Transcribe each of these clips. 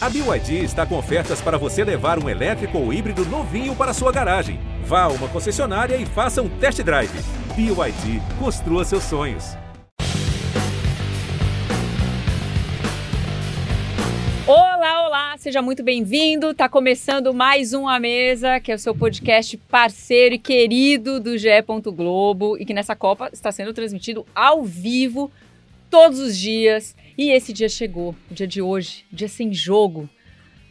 A BYD está com ofertas para você levar um elétrico ou híbrido novinho para sua garagem. Vá a uma concessionária e faça um test drive. BYD, construa seus sonhos. Olá, olá, seja muito bem-vindo. Tá começando mais um A Mesa, que é o seu podcast parceiro e querido do GE. Globo e que nessa Copa está sendo transmitido ao vivo todos os dias. E esse dia chegou, o dia de hoje, dia sem jogo.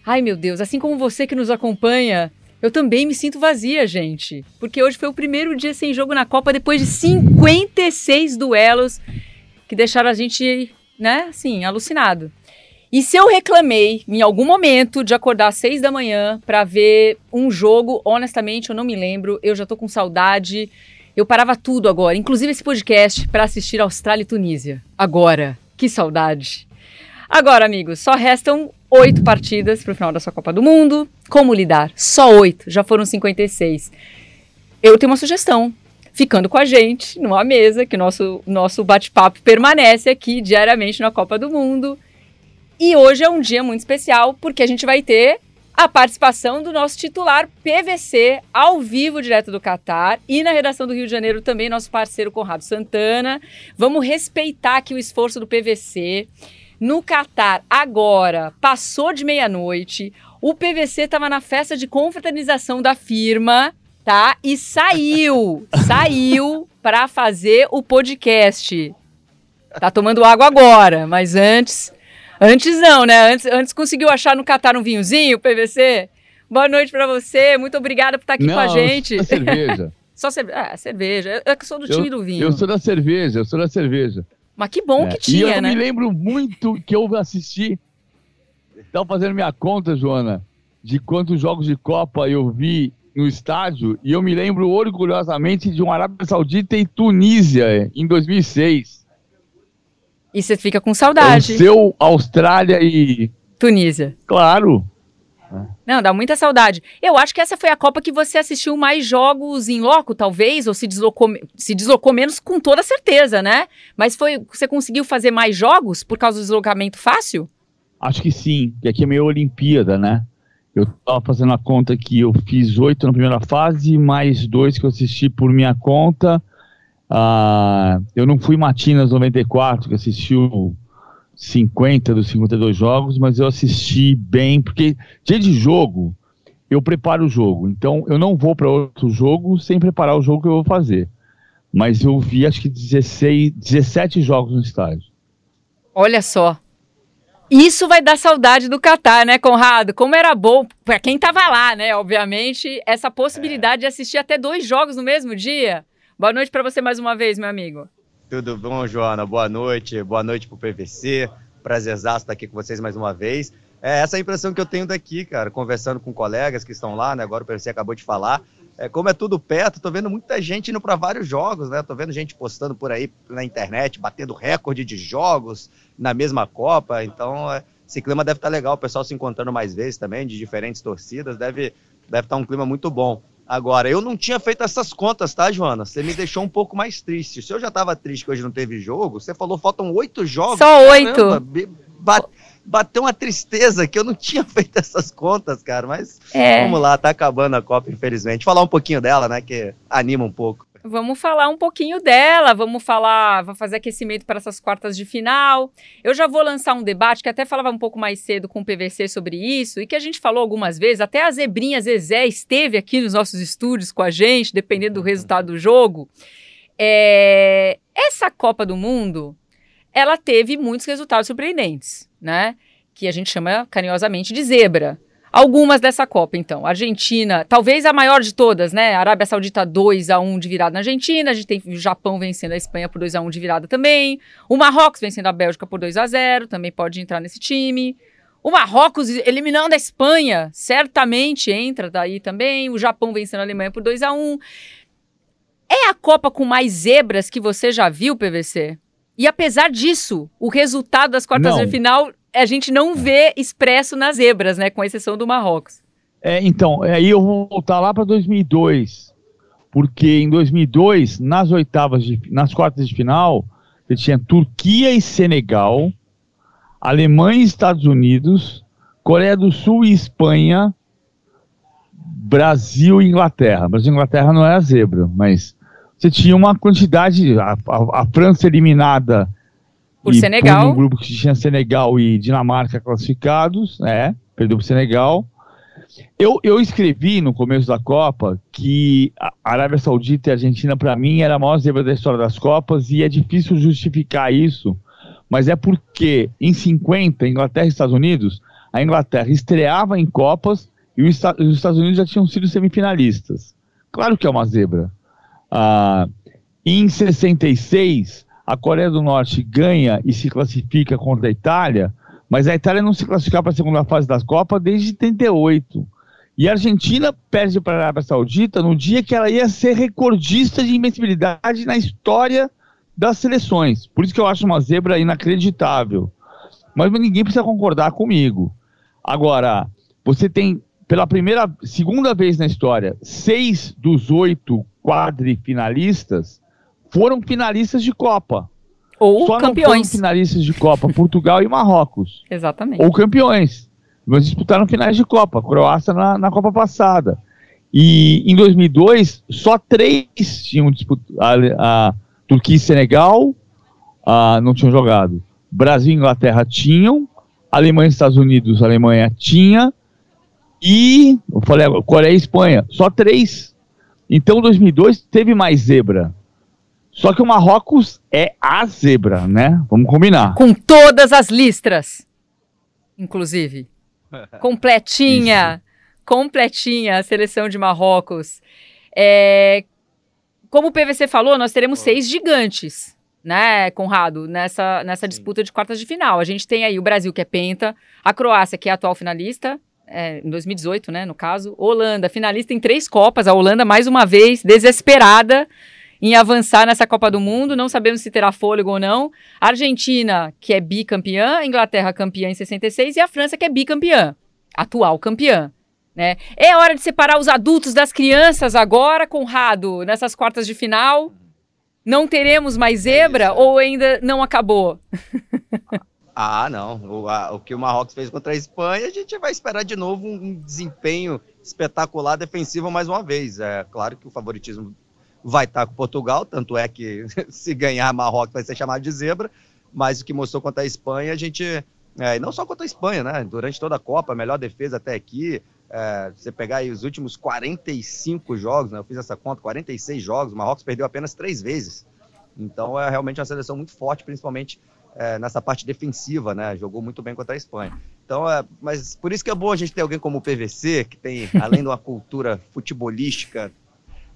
Ai meu Deus, assim como você que nos acompanha, eu também me sinto vazia, gente. Porque hoje foi o primeiro dia sem jogo na Copa depois de 56 duelos que deixaram a gente, né, assim, alucinado. E se eu reclamei em algum momento de acordar às seis da manhã para ver um jogo, honestamente eu não me lembro, eu já tô com saudade. Eu parava tudo agora, inclusive esse podcast, para assistir Austrália e Tunísia. Agora, que saudade. Agora, amigos, só restam oito partidas para o final da sua Copa do Mundo. Como lidar? Só oito, já foram 56. Eu tenho uma sugestão. Ficando com a gente numa mesa, que nosso, nosso bate-papo permanece aqui diariamente na Copa do Mundo. E hoje é um dia muito especial porque a gente vai ter a participação do nosso titular PVC ao vivo direto do Catar e na redação do Rio de Janeiro também nosso parceiro Conrado Santana. Vamos respeitar aqui o esforço do PVC. No Catar, agora, passou de meia-noite, o PVC estava na festa de confraternização da firma, tá? E saiu, saiu para fazer o podcast. Tá tomando água agora, mas antes Antes não, né? Antes, antes conseguiu achar no Catar um vinhozinho, PVC? Boa noite para você, muito obrigada por estar aqui não, com a gente. Só cerveja. só cerveja. Ah, cerveja. Eu, eu sou do time eu, do vinho. Eu sou da cerveja, eu sou da cerveja. Mas que bom é. que tinha, e eu né? me lembro muito que eu assisti. Estava fazendo minha conta, Joana, de quantos jogos de Copa eu vi no estádio, e eu me lembro orgulhosamente de um Arábia Saudita e Tunísia em 2006. E você fica com saudade. O seu Austrália e. Tunísia. Claro. Não, dá muita saudade. Eu acho que essa foi a Copa que você assistiu mais jogos em loco, talvez, ou se deslocou, se deslocou menos, com toda certeza, né? Mas foi, você conseguiu fazer mais jogos por causa do deslocamento fácil? Acho que sim, que aqui é meio Olimpíada, né? Eu tava fazendo a conta que eu fiz oito na primeira fase, mais dois que eu assisti por minha conta. Ah, eu não fui Matinas 94, que assistiu 50 dos 52 jogos, mas eu assisti bem, porque dia de jogo, eu preparo o jogo. Então, eu não vou para outro jogo sem preparar o jogo que eu vou fazer. Mas eu vi, acho que 16, 17 jogos no estádio. Olha só. Isso vai dar saudade do Catar, né, Conrado? Como era bom, para quem tava lá, né, obviamente, essa possibilidade é. de assistir até dois jogos no mesmo dia. Boa noite para você mais uma vez, meu amigo. Tudo bom, Joana? Boa noite. Boa noite pro PVC. Prazerzaço estar aqui com vocês mais uma vez. É essa é a impressão que eu tenho daqui, cara, conversando com colegas que estão lá, né? Agora o PVC acabou de falar. É, como é tudo perto, tô vendo muita gente indo para vários jogos, né? Tô vendo gente postando por aí na internet, batendo recorde de jogos na mesma Copa. Então, é, esse clima deve estar tá legal, o pessoal se encontrando mais vezes também, de diferentes torcidas, deve deve estar tá um clima muito bom. Agora, eu não tinha feito essas contas, tá, Joana? Você me deixou um pouco mais triste. Se eu já tava triste que hoje não teve jogo, você falou faltam oito jogos. Só oito. bateu uma tristeza que eu não tinha feito essas contas, cara. Mas é. vamos lá, tá acabando a Copa, infelizmente. Falar um pouquinho dela, né, que anima um pouco. Vamos falar um pouquinho dela, vamos falar, vou fazer aquecimento para essas quartas de final. Eu já vou lançar um debate que até falava um pouco mais cedo com o PVC sobre isso e que a gente falou algumas vezes, até a Zebrinha Zezé esteve aqui nos nossos estúdios com a gente, dependendo do resultado do jogo. É... Essa Copa do Mundo, ela teve muitos resultados surpreendentes, né? Que a gente chama carinhosamente de zebra. Algumas dessa Copa, então. Argentina, talvez a maior de todas, né? Arábia Saudita 2 a 1 de virada na Argentina, a gente tem o Japão vencendo a Espanha por 2 a 1 de virada também. O Marrocos vencendo a Bélgica por 2 a 0, também pode entrar nesse time. O Marrocos eliminando a Espanha, certamente entra daí também. O Japão vencendo a Alemanha por 2 a 1. É a Copa com mais zebras que você já viu, PVC? E apesar disso, o resultado das quartas Não. de final a gente não vê expresso nas zebras, né? Com exceção do Marrocos. É, então, aí eu vou voltar lá para 2002, porque em 2002, nas oitavas, de, nas quartas de final, ele tinha Turquia e Senegal, Alemanha e Estados Unidos, Coreia do Sul e Espanha, Brasil e Inglaterra. Brasil e Inglaterra não era zebra, mas você tinha uma quantidade. A, a, a França eliminada por Senegal. Um grupo que tinha Senegal e Dinamarca classificados, né? Perdeu para Senegal. Eu, eu escrevi no começo da Copa que a Arábia Saudita e a Argentina, para mim, era a maior zebra da história das Copas e é difícil justificar isso, mas é porque em 50, Inglaterra e Estados Unidos, a Inglaterra estreava em Copas e os Estados Unidos já tinham sido semifinalistas. Claro que é uma zebra. Ah, em 66, a Coreia do Norte ganha e se classifica contra a Itália, mas a Itália não se classificava para a segunda fase das Copas desde 38. E a Argentina perde para a Arábia Saudita no dia que ela ia ser recordista de invencibilidade na história das seleções. Por isso que eu acho uma zebra inacreditável. Mas ninguém precisa concordar comigo. Agora, você tem, pela primeira, segunda vez na história, seis dos oito quadrifinalistas foram finalistas de Copa. Ou Só campeões. não foram finalistas de Copa Portugal e Marrocos. Exatamente. Ou campeões. Mas disputaram finais de Copa. Croácia na, na Copa passada. E em 2002, só três tinham disputado. A, a Turquia e Senegal a, não tinham jogado. Brasil e Inglaterra tinham. Alemanha e Estados Unidos, Alemanha tinha. E, eu falei, Coreia e Espanha. Só três. Então, 2002 teve mais zebra. Só que o Marrocos é a zebra, né? Vamos combinar. Com todas as listras, inclusive. Completinha. completinha a seleção de Marrocos. É, como o PVC falou, nós teremos seis gigantes, né, Conrado, nessa, nessa disputa de quartas de final. A gente tem aí o Brasil, que é penta, a Croácia, que é a atual finalista, é, em 2018, né, no caso, Holanda, finalista em três Copas, a Holanda, mais uma vez, desesperada em avançar nessa Copa do Mundo, não sabemos se terá fôlego ou não. Argentina, que é bicampeã, Inglaterra campeã em 66 e a França que é bicampeã, atual campeã. Né? É hora de separar os adultos das crianças agora, Conrado, nessas quartas de final. Não teremos mais zebra ou ainda não acabou? Ah, não. O, a, o, que o Marrocos fez contra a Espanha, a gente vai esperar de novo um, desempenho espetacular defensivo mais uma vez. É claro que o favoritismo vai estar com Portugal, tanto é que se ganhar Marrocos vai ser chamado de zebra, mas o que mostrou contra a Espanha, a gente. É, não só contra a Espanha, né? Durante toda a Copa, a melhor defesa até aqui. É, você pegar aí os últimos 45 jogos, né? Eu fiz essa conta, 46 jogos, o Marrocos perdeu apenas três vezes. Então é realmente uma seleção muito forte, principalmente é, nessa parte defensiva, né? Jogou muito bem contra a Espanha. Então, é, mas por isso que é bom a gente ter alguém como o PVC, que tem, além de uma cultura futebolística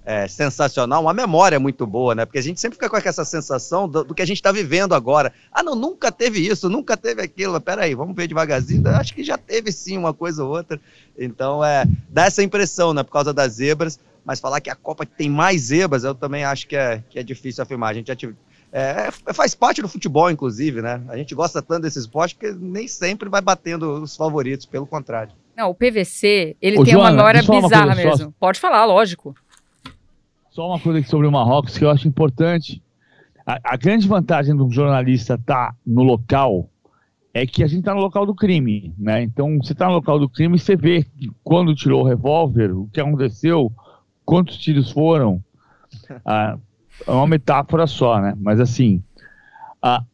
é, sensacional, uma memória muito boa, né? Porque a gente sempre fica com essa sensação do, do que a gente está vivendo agora. Ah, não, nunca teve isso, nunca teve aquilo. Mas peraí, vamos ver devagarzinho. Acho que já teve sim uma coisa ou outra. Então, é, dá essa impressão, né? Por causa das zebras. Mas falar que a Copa tem mais zebras, eu também acho que é, que é difícil afirmar. A gente já tive, é, faz parte do futebol, inclusive, né? A gente gosta tanto desse esporte que nem sempre vai batendo os favoritos, pelo contrário. Não, o PVC, ele Ô, tem Joana, uma memória bizarra mesmo. Só... Pode falar, lógico. Só uma coisa sobre o Marrocos que eu acho importante. A, a grande vantagem do jornalista estar tá no local é que a gente está no local do crime, né? Então, você está no local do crime, você vê quando tirou o revólver, o que aconteceu, quantos tiros foram. Ah, é uma metáfora só, né? Mas assim, a,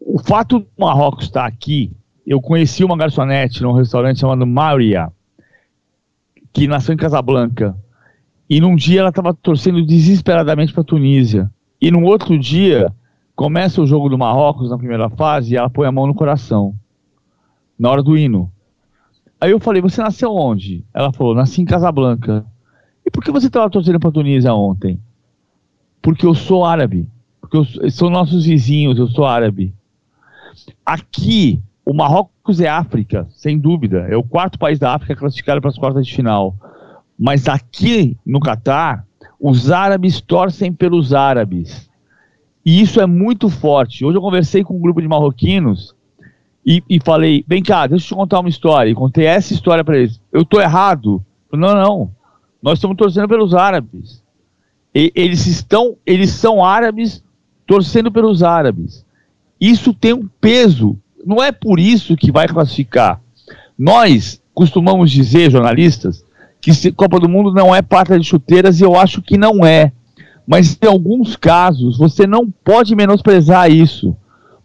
o fato do Marrocos estar aqui, eu conheci uma garçonete num restaurante chamado Maria, que nasceu em Casablanca. E num dia ela estava torcendo desesperadamente para a Tunísia. E no outro dia, começa o jogo do Marrocos na primeira fase e ela põe a mão no coração. Na hora do hino. Aí eu falei, você nasceu onde? Ela falou, nasci em Casablanca. E por que você estava torcendo para a Tunísia ontem? porque eu sou árabe. Porque eu, são nossos vizinhos, eu sou árabe. Aqui, o Marrocos é África, sem dúvida. É o quarto país da África classificado para as quartas de final. Mas aqui no Catar, os árabes torcem pelos árabes. E isso é muito forte. Hoje eu conversei com um grupo de marroquinos e, e falei: vem cá, deixa eu te contar uma história. E contei essa história para eles. Eu estou errado? Não, não. Nós estamos torcendo pelos árabes. E, eles estão, eles são árabes torcendo pelos árabes. Isso tem um peso. Não é por isso que vai classificar. Nós costumamos dizer, jornalistas, que Copa do Mundo não é pata de chuteiras e eu acho que não é. Mas em alguns casos você não pode menosprezar isso.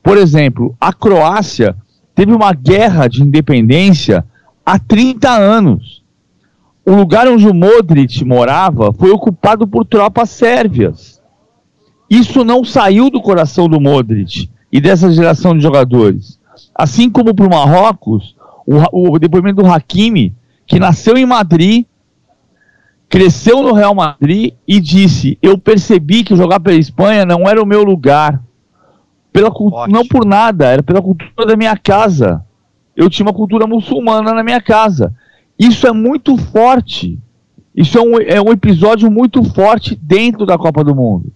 Por exemplo, a Croácia teve uma guerra de independência há 30 anos. O lugar onde o Modric morava foi ocupado por tropas sérvias. Isso não saiu do coração do Modric e dessa geração de jogadores. Assim como para o Marrocos, o depoimento do Hakimi, que nasceu em Madrid, cresceu no Real Madrid e disse: Eu percebi que jogar pela Espanha não era o meu lugar. Pela não por nada, era pela cultura da minha casa. Eu tinha uma cultura muçulmana na minha casa. Isso é muito forte. Isso é um, é um episódio muito forte dentro da Copa do Mundo.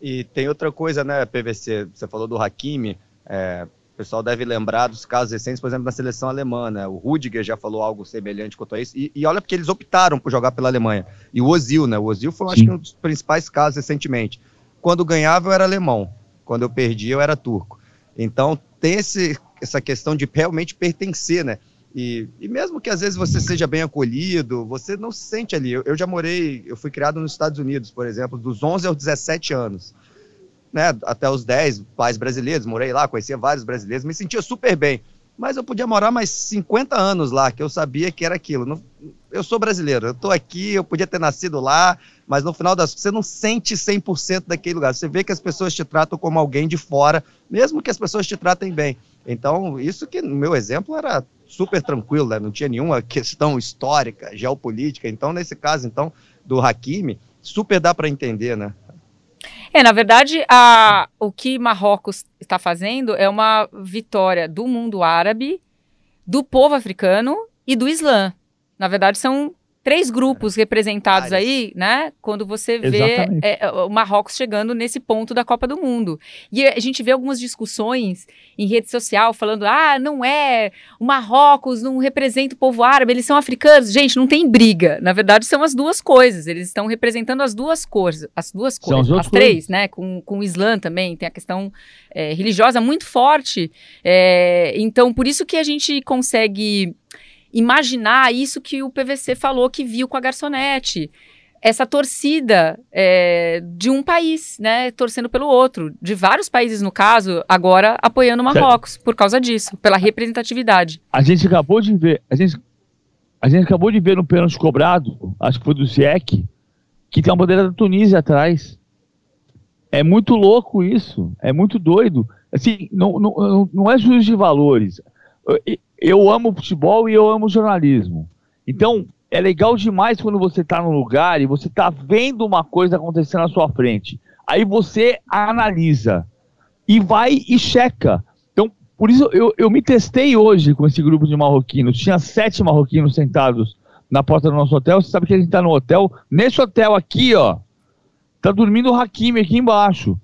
E tem outra coisa, né, PVC? Você falou do Hakimi. É, pessoal deve lembrar dos casos recentes, por exemplo, na seleção alemã, né? O Rudiger já falou algo semelhante quanto a isso. E, e olha porque eles optaram por jogar pela Alemanha. E o Ozil, né? O Ozil foi, acho que, um dos principais casos recentemente. Quando ganhava, eu era alemão. Quando eu perdia, eu era turco. Então, tem esse, essa questão de realmente pertencer, né? E, e, mesmo que às vezes você seja bem acolhido, você não se sente ali. Eu, eu, já morei, eu fui criado nos Estados Unidos, por exemplo, dos 11 aos 17 anos né, até os 10 pais brasileiros, morei lá, conhecia vários brasileiros, me sentia super bem. Mas eu podia morar mais 50 anos lá, que eu sabia que era aquilo. Não, eu sou brasileiro, eu estou aqui, eu podia ter nascido lá, mas no final das você não sente 100% daquele lugar. Você vê que as pessoas te tratam como alguém de fora, mesmo que as pessoas te tratem bem. Então, isso que no meu exemplo era super tranquilo, né? não tinha nenhuma questão histórica, geopolítica. Então, nesse caso, então, do Hakimi, super dá para entender, né? É, na verdade, a, o que Marrocos está fazendo é uma vitória do mundo árabe, do povo africano e do Islã. Na verdade, são três grupos representados aí, né? Quando você vê é, é, o Marrocos chegando nesse ponto da Copa do Mundo. E a gente vê algumas discussões em rede social falando: ah, não é, o Marrocos não representa o povo árabe, eles são africanos. Gente, não tem briga. Na verdade, são as duas coisas. Eles estão representando as duas cores, as duas cores, as, as três, né? Com, com o Islã também, tem a questão é, religiosa muito forte. É, então, por isso que a gente consegue imaginar isso que o PVC falou que viu com a garçonete. Essa torcida é, de um país, né, torcendo pelo outro, de vários países no caso, agora apoiando Marrocos por causa disso, pela representatividade. A gente acabou de ver, a gente, a gente acabou de ver no pênalti cobrado, acho que foi do Zieck, que tem uma bandeira da Tunísia atrás. É muito louco isso, é muito doido. Assim, não, não, não é juízo de valores eu amo futebol e eu amo jornalismo. Então, é legal demais quando você está num lugar e você está vendo uma coisa acontecendo na sua frente. Aí você analisa e vai e checa. Então, por isso eu, eu me testei hoje com esse grupo de marroquinos. Tinha sete marroquinos sentados na porta do nosso hotel. Você sabe que a gente está no hotel. Nesse hotel aqui, ó, tá dormindo o Hakimi aqui embaixo.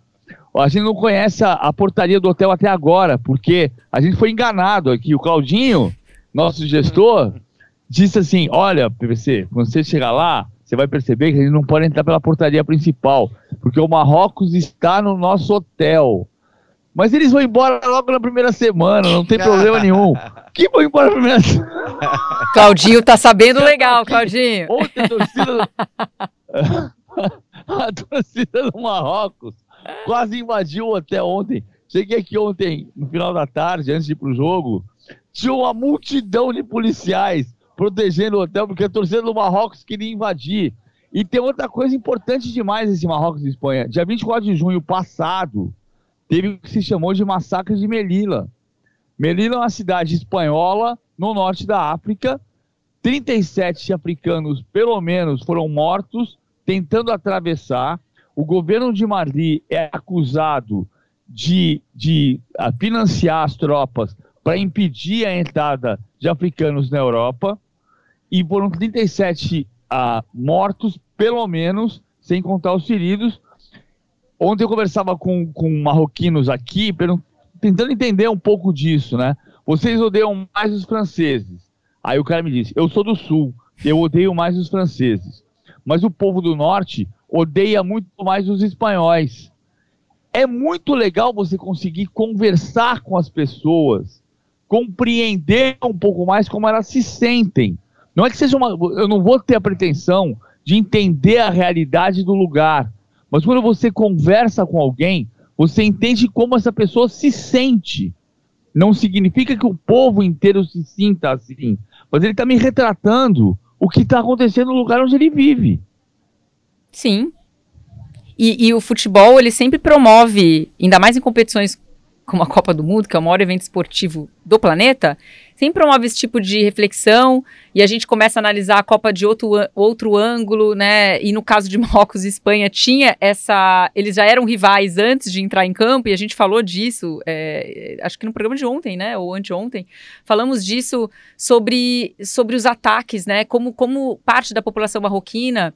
A gente não conhece a, a, portaria do hotel até agora, porque a gente foi enganado aqui. O Claudinho, nosso gestor, disse assim: Olha, PVC, quando você chegar lá, você vai perceber que a gente não pode entrar pela portaria principal, porque o Marrocos está no nosso hotel. Mas eles vão embora logo na primeira semana, não tem problema nenhum. Que vão embora na primeira semana? Claudinho tá sabendo legal, Claudinho. Ontem a torcida. a torcida do Marrocos Quase invadiu hotel ontem. Cheguei aqui ontem, no final da tarde, antes de ir pro jogo. Tinha uma multidão de policiais protegendo o hotel, porque a torcida do Marrocos queria invadir. E tem outra coisa importante demais nesse Marrocos e Espanha. Dia 24 de junho passado, teve o que se chamou de massacre de Melilla. Melilla é uma cidade espanhola no norte da África. 37 africanos, pelo menos, foram mortos tentando atravessar o governo de Mali é acusado de, de uh, financiar as tropas para impedir a entrada de africanos na Europa, e foram 37 uh, ah, mortos, pelo menos, sem contar os feridos. Ontem eu conversava com, com marroquinos aqui, tentando entender um pouco disso, né? Vocês odeiam mais os franceses. Aí o cara me disse: Eu sou do sul, eu odeio mais os franceses. Mas o povo do norte odeia muito mais os espanhóis. É muito legal você conseguir conversar com as pessoas, compreender um pouco mais como elas se sentem. Não é que seja uma. Eu não vou ter a pretensão de entender a realidade do lugar. Mas quando você conversa com alguém, você entende como essa pessoa se sente. Não significa que o povo inteiro se sinta assim. Mas ele está me retratando o que está acontecendo no lugar onde ele vive. Sim. E, e, o futebol, ele sempre promove, ainda mais em competições como a Copa do Mundo, que é o maior evento esportivo do planeta, sempre promove esse tipo de reflexão e a gente começa a analisar a Copa de outro, outro ângulo, né? E no caso de Marrocos e Espanha, tinha essa. Eles já eram rivais antes de entrar em campo e a gente falou disso, é, acho que no programa de ontem, né? Ou anteontem, falamos disso sobre, sobre os ataques, né? Como, como parte da população marroquina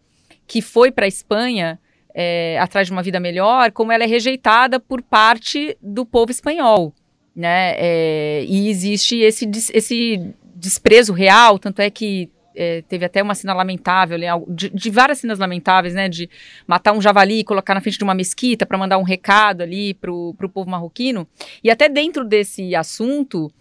que foi para a Espanha é, atrás de uma vida melhor, como ela é rejeitada por parte do povo espanhol, né? É, e existe esse, esse desprezo real, tanto é que é, teve até uma cena lamentável, de, de, várias cenas lamentáveis, né? De matar um javali e colocar na frente de uma mesquita para mandar um recado ali pro, pro povo marroquino. E até dentro desse assunto,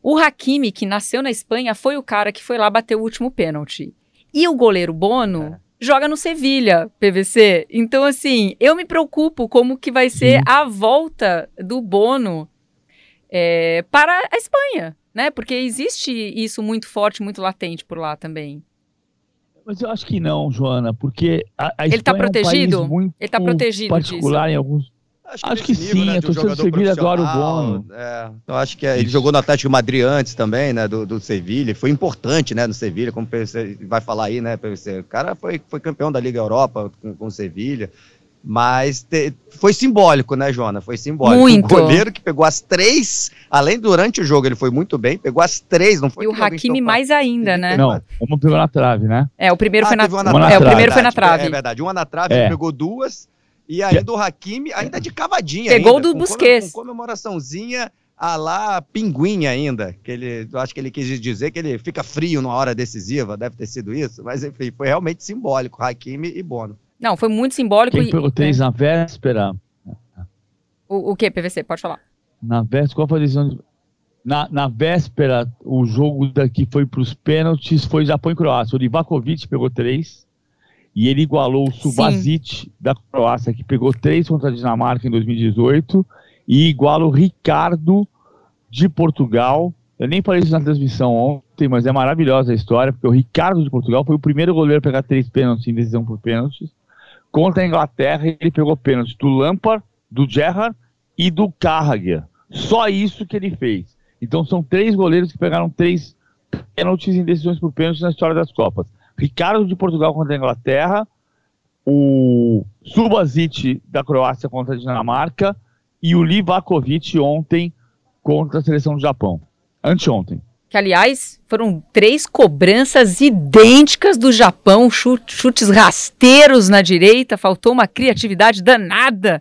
o Hakimi, que nasceu na Espanha, foi o cara que foi lá bater o último pênalti. E o goleiro Bono é joga no Sevilha, PVC. Então, assim, eu me preocupo como que vai ser Sim. a volta do Bono é, para a Espanha, né? Porque existe isso muito forte, muito latente por lá também. Mas eu acho que não, Joana, porque a, a ele está protegido. É um ele está protegido particular disso. em alguns Acho que, acho que sim, né, a torcida do Sevilha adora o Bono. É, eu acho que é, ele jogou no Atlético Madrid antes também, né, do, do Sevilha, foi importante, né, no Sevilha, como você vai falar aí, né, PVC. O cara foi, foi campeão da Liga Europa com, com o Sevilha, mas te, foi simbólico, né, Joana? Foi simbólico. Muito. O goleiro que pegou as três, além durante o jogo ele foi muito bem, pegou as três, não foi? E o Hakimi mais ainda, né? Não, uma pegou na trave, né? É, o primeiro ah, foi na, na, é, o primeiro foi na trave. É verdade, uma na trave, é. ele pegou duas e aí do Hakimi, ainda de cavadinha. Pegou ainda, do Busquets. Com comemoraçãozinha a lá pinguim ainda. Que ele, eu acho que ele quis dizer que ele fica frio numa hora decisiva, deve ter sido isso. Mas enfim, foi realmente simbólico, Hakimi e Bono. Não, foi muito simbólico. Quem pegou três é. na véspera. O, o que, PVC? Pode falar. Na véspera, qual foi a decisão? Na, na véspera, o jogo daqui foi para os pênaltis, foi Japão e Croácia. O Livakovic pegou três. E ele igualou o Subasic da Croácia, que pegou três contra a Dinamarca em 2018, e iguala o Ricardo de Portugal. Eu nem falei isso na transmissão ontem, mas é maravilhosa a história, porque o Ricardo de Portugal foi o primeiro goleiro a pegar três pênaltis em decisão por pênaltis. Contra a Inglaterra, ele pegou pênaltis do Lampard, do Gerrard e do Carragher. Só isso que ele fez. Então são três goleiros que pegaram três pênaltis em decisões por pênaltis na história das Copas. Ricardo de Portugal contra a Inglaterra, o Subasic da Croácia contra a Dinamarca e o Livakovic ontem contra a seleção do Japão. Anteontem. Que, aliás, foram três cobranças idênticas do Japão, chutes rasteiros na direita, faltou uma criatividade danada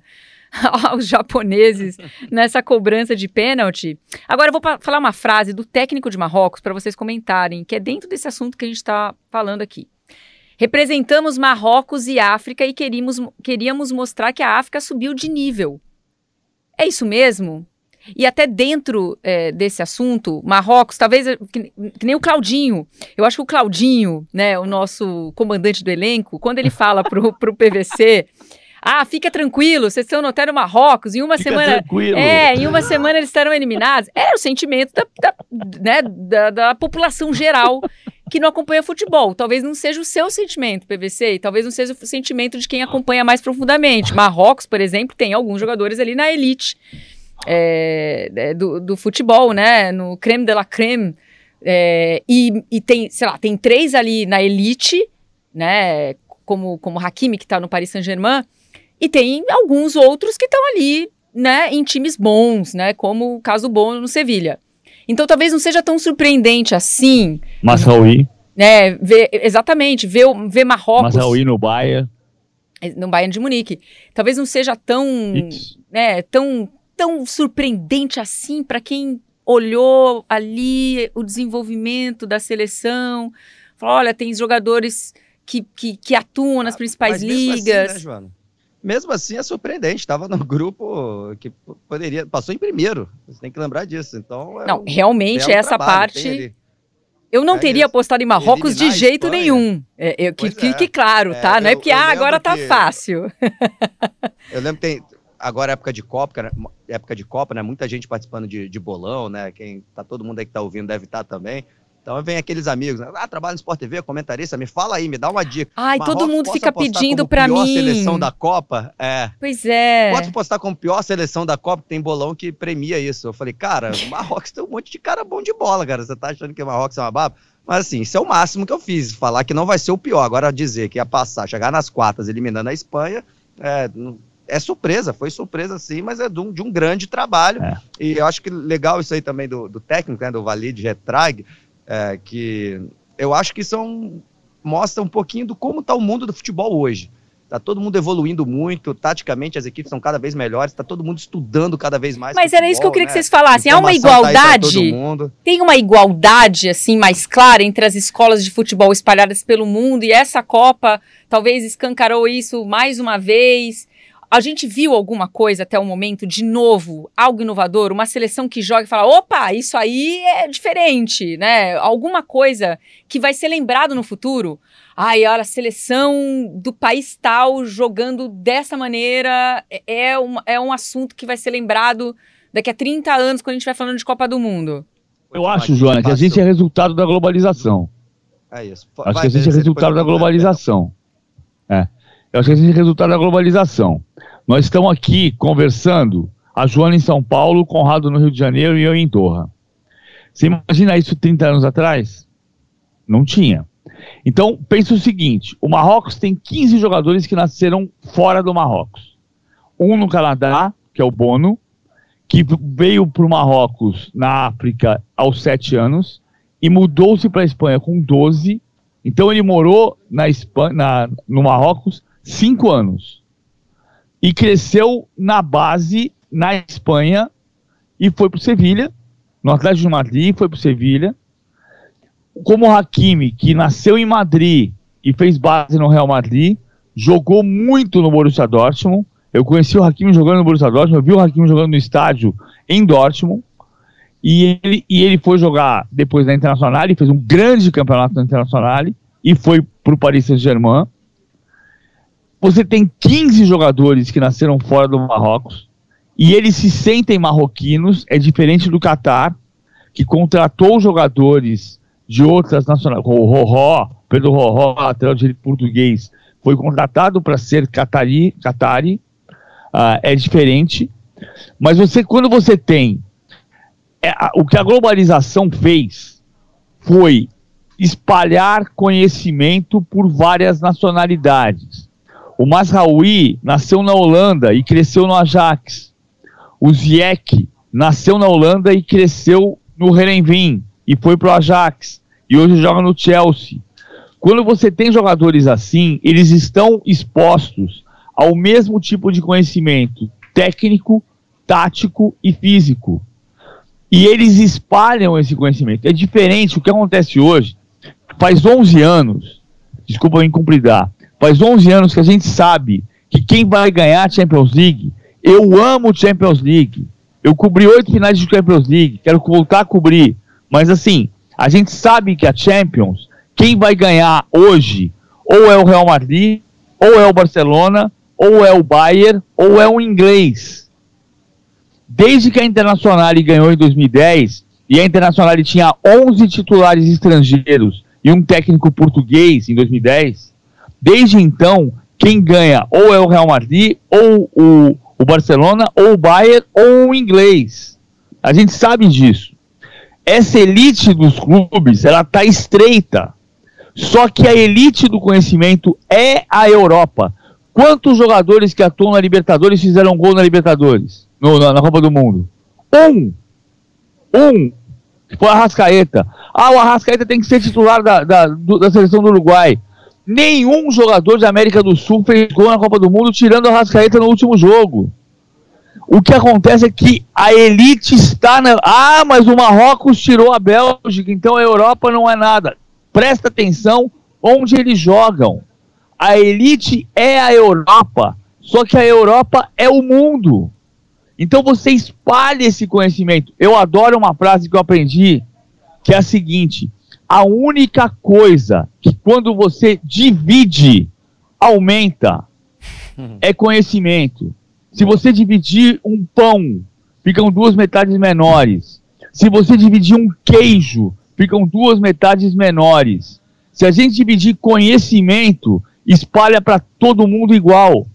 aos japoneses nessa cobrança de pênalti. Agora eu vou falar uma frase do técnico de Marrocos para vocês comentarem, que é dentro desse assunto que a gente está falando aqui. Representamos Marrocos e África e queríamos, queríamos mostrar que a África subiu de nível. É isso mesmo? E até dentro é, desse assunto, Marrocos, talvez que, que, nem o Claudinho. Eu acho que o Claudinho, né, o nosso comandante do elenco, quando ele fala pro, pro PVC ah, fica tranquilo, vocês estão no Hotel Marrocos, em uma fica semana. Tranquilo. É, em uma semana eles estarão eliminados. É o sentimento da, da, né, da, da população geral que não acompanha futebol. Talvez não seja o seu sentimento, PVC, e talvez não seja o sentimento de quem acompanha mais profundamente. Marrocos, por exemplo, tem alguns jogadores ali na elite é, é do, do, futebol, né? No creme de la creme. É, e, e tem, sei lá, tem três ali na elite, né? Como, como Hakimi, que está no Paris Saint-Germain, e tem alguns outros que estão ali, né, em times bons, né, como o caso Bono no Sevilha. Então talvez não seja tão surpreendente assim. Masraoui. Né, ver, exatamente, ver, ver Marrocos. Masraoui no Bayern. É, no Bayern de Munique. Talvez não seja tão, né, tão, tão surpreendente assim para quem olhou ali o desenvolvimento da seleção. Falou, olha, tem jogadores que, que, que atuam nas principais ligas. Assim, né, Joana? Mesmo assim é surpreendente. Estava no grupo que poderia. Passou em primeiro. Você tem que lembrar disso. Então. É não, um, realmente essa parte. Eu não é teria isso. apostado em Marrocos de jeito nenhum. É, que fique é. claro, é, tá? não é porque ah, agora tá fácil. eu lembro que tem. Agora época de Copa, época de Copa, né? Muita gente participando de, de bolão, né? Quem tá todo mundo aí que tá ouvindo deve estar tá também. Então vem aqueles amigos, né? ah, trabalho no Sport TV, comentarista, me fala aí, me dá uma dica. Ai, Marrocos, todo mundo fica pedindo para mim. seleção da Copa? É. Pois é. Pode postar como pior seleção da Copa, tem bolão que premia isso. Eu falei, cara, Marrocos tem um monte de cara bom de bola, cara. Você tá achando que Marrocos é uma baba? Mas assim, isso é o máximo que eu fiz. Falar que não vai ser o pior. Agora dizer que ia passar, chegar nas quartas eliminando a Espanha, é, é surpresa, foi surpresa sim, mas é de um, de um grande trabalho. É. E eu acho que legal isso aí também do, do técnico, né, do Valide Retrag, é, que eu acho que são mostra um pouquinho do como está o mundo do futebol hoje. Está todo mundo evoluindo muito, taticamente as equipes são cada vez melhores, está todo mundo estudando cada vez mais. Mas futebol, era isso que eu queria né? que vocês falassem. Há uma tá igualdade. Tá tem uma igualdade assim mais clara entre as escolas de futebol espalhadas pelo mundo e essa Copa talvez escancarou isso mais uma vez. A gente viu alguma coisa até o momento, de novo, algo inovador, uma seleção que joga e fala: opa, isso aí é diferente, né? Alguma coisa que vai ser lembrado no futuro. Ai, olha, a seleção do país tal jogando dessa maneira é, é, um, é um assunto que vai ser lembrado daqui a 30 anos quando a gente vai falando de Copa do Mundo. Eu acho, Joana, que a gente é resultado da globalização. É isso. Acho que a gente é resultado da globalização. É. Eu acho que a gente é resultado da globalização. Nós estamos aqui conversando, a Joana em São Paulo, Conrado no Rio de Janeiro e eu em Torra. Você imagina isso 30 anos atrás? Não tinha. Então, pensa o seguinte: o Marrocos tem 15 jogadores que nasceram fora do Marrocos. Um no Canadá, que é o Bono, que veio para o Marrocos na África aos 7 anos e mudou-se para a Espanha com 12. Então, ele morou na Espanha, na, no Marrocos 5 anos e cresceu na base na Espanha e foi para o Sevilha, no Atlético de Madrid, foi para o Sevilha. Como o Hakimi, que nasceu em Madrid e fez base no Real Madrid, jogou muito no Borussia Dortmund. Eu conheci o Hakimi jogando no Borussia Dortmund, eu vi o Hakimi jogando no estádio em Dortmund. E ele, e ele foi jogar depois da Internacional, ele fez um grande campeonato na Internacional e foi para o Paris Saint-Germain. Você tem 15 jogadores que nasceram fora do Marrocos e eles se sentem marroquinos, é diferente do Catar, que contratou jogadores de outras nacionalidades. O Roró, Pedro Roró, lateral direito português, foi contratado para ser catari, catari uh, é diferente. Mas você, quando você tem é, a, o que a globalização fez foi espalhar conhecimento por várias nacionalidades. O Masraoui nasceu na Holanda e cresceu no Ajax. O Ziyech nasceu na Holanda e cresceu no Herenveen e foi pro Ajax. E hoje joga no Chelsea. Quando você tem jogadores assim, eles estão expostos ao mesmo tipo de conhecimento técnico, tático e físico. E eles espalham esse conhecimento. É diferente o que acontece hoje. Faz 11 anos, desculpa me incumpridar, Faz 11 anos que a gente sabe que quem vai ganhar a Champions League, eu amo Champions League. Eu cobri oito finais de Champions League, quero voltar a cobrir. Mas assim, a gente sabe que a Champions, quem vai ganhar hoje, ou é o Real Madrid, ou é o Barcelona, ou é o Bayern, ou é o inglês. Desde que a Internacional ganhou em 2010, e a Internacional tinha 11 titulares estrangeiros e um técnico português em 2010, Desde então, quem ganha ou é o Real Madrid, ou o, o Barcelona, ou o Bayern, ou o inglês. A gente sabe disso. Essa elite dos clubes, ela está estreita. Só que a elite do conhecimento é a Europa. Quantos jogadores que atuam na Libertadores fizeram gol na Libertadores? No, na, na Copa do Mundo? Um. Um. Foi a Arrascaeta. Ah, o Arrascaeta tem que ser titular da, da, da seleção do Uruguai. Nenhum jogador de América do Sul fez gol na Copa do Mundo, tirando a Rascaeta no último jogo. O que acontece é que a elite está na. Ah, mas o Marrocos tirou a Bélgica, então a Europa não é nada. Presta atenção onde eles jogam. A elite é a Europa. Só que a Europa é o mundo. Então você espalha esse conhecimento. Eu adoro uma frase que eu aprendi, que é a seguinte: a única coisa que quando você divide, aumenta, é conhecimento. Se você dividir um pão, ficam duas metades menores. Se você dividir um queijo, ficam duas metades menores. Se a gente dividir conhecimento, espalha para todo mundo igual.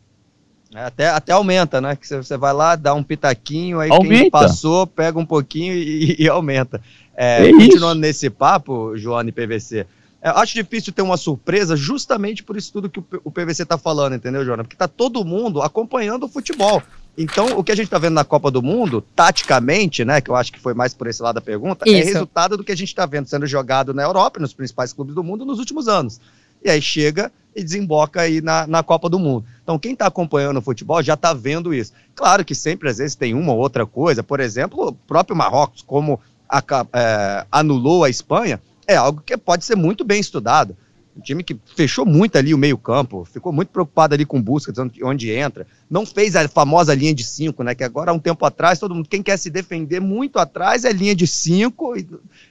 É, até, até aumenta, né? Que você vai lá, dá um pitaquinho, aí aumenta. quem passou pega um pouquinho e, e aumenta. É, é continuando isso. nesse papo, Joana e PVC, é, acho difícil ter uma surpresa justamente por isso tudo que o PVC está falando, entendeu, Joana? Porque está todo mundo acompanhando o futebol. Então, o que a gente está vendo na Copa do Mundo, taticamente, né, que eu acho que foi mais por esse lado da pergunta, é isso. é resultado do que a gente está vendo sendo jogado na Europa, nos principais clubes do mundo, nos últimos anos. E aí chega e desemboca aí na, na Copa do Mundo. Então, quem está acompanhando o futebol já está vendo isso. Claro que sempre, às vezes, tem uma ou outra coisa. Por exemplo, o próprio Marrocos, como a, é, anulou a Espanha, é algo que pode ser muito bem estudado. Um time que fechou muito ali o meio-campo, ficou muito preocupado ali com busca, onde, onde entra. Não fez a famosa linha de cinco, né? Que agora, há um tempo atrás, todo mundo, quem quer se defender muito atrás é linha de cinco.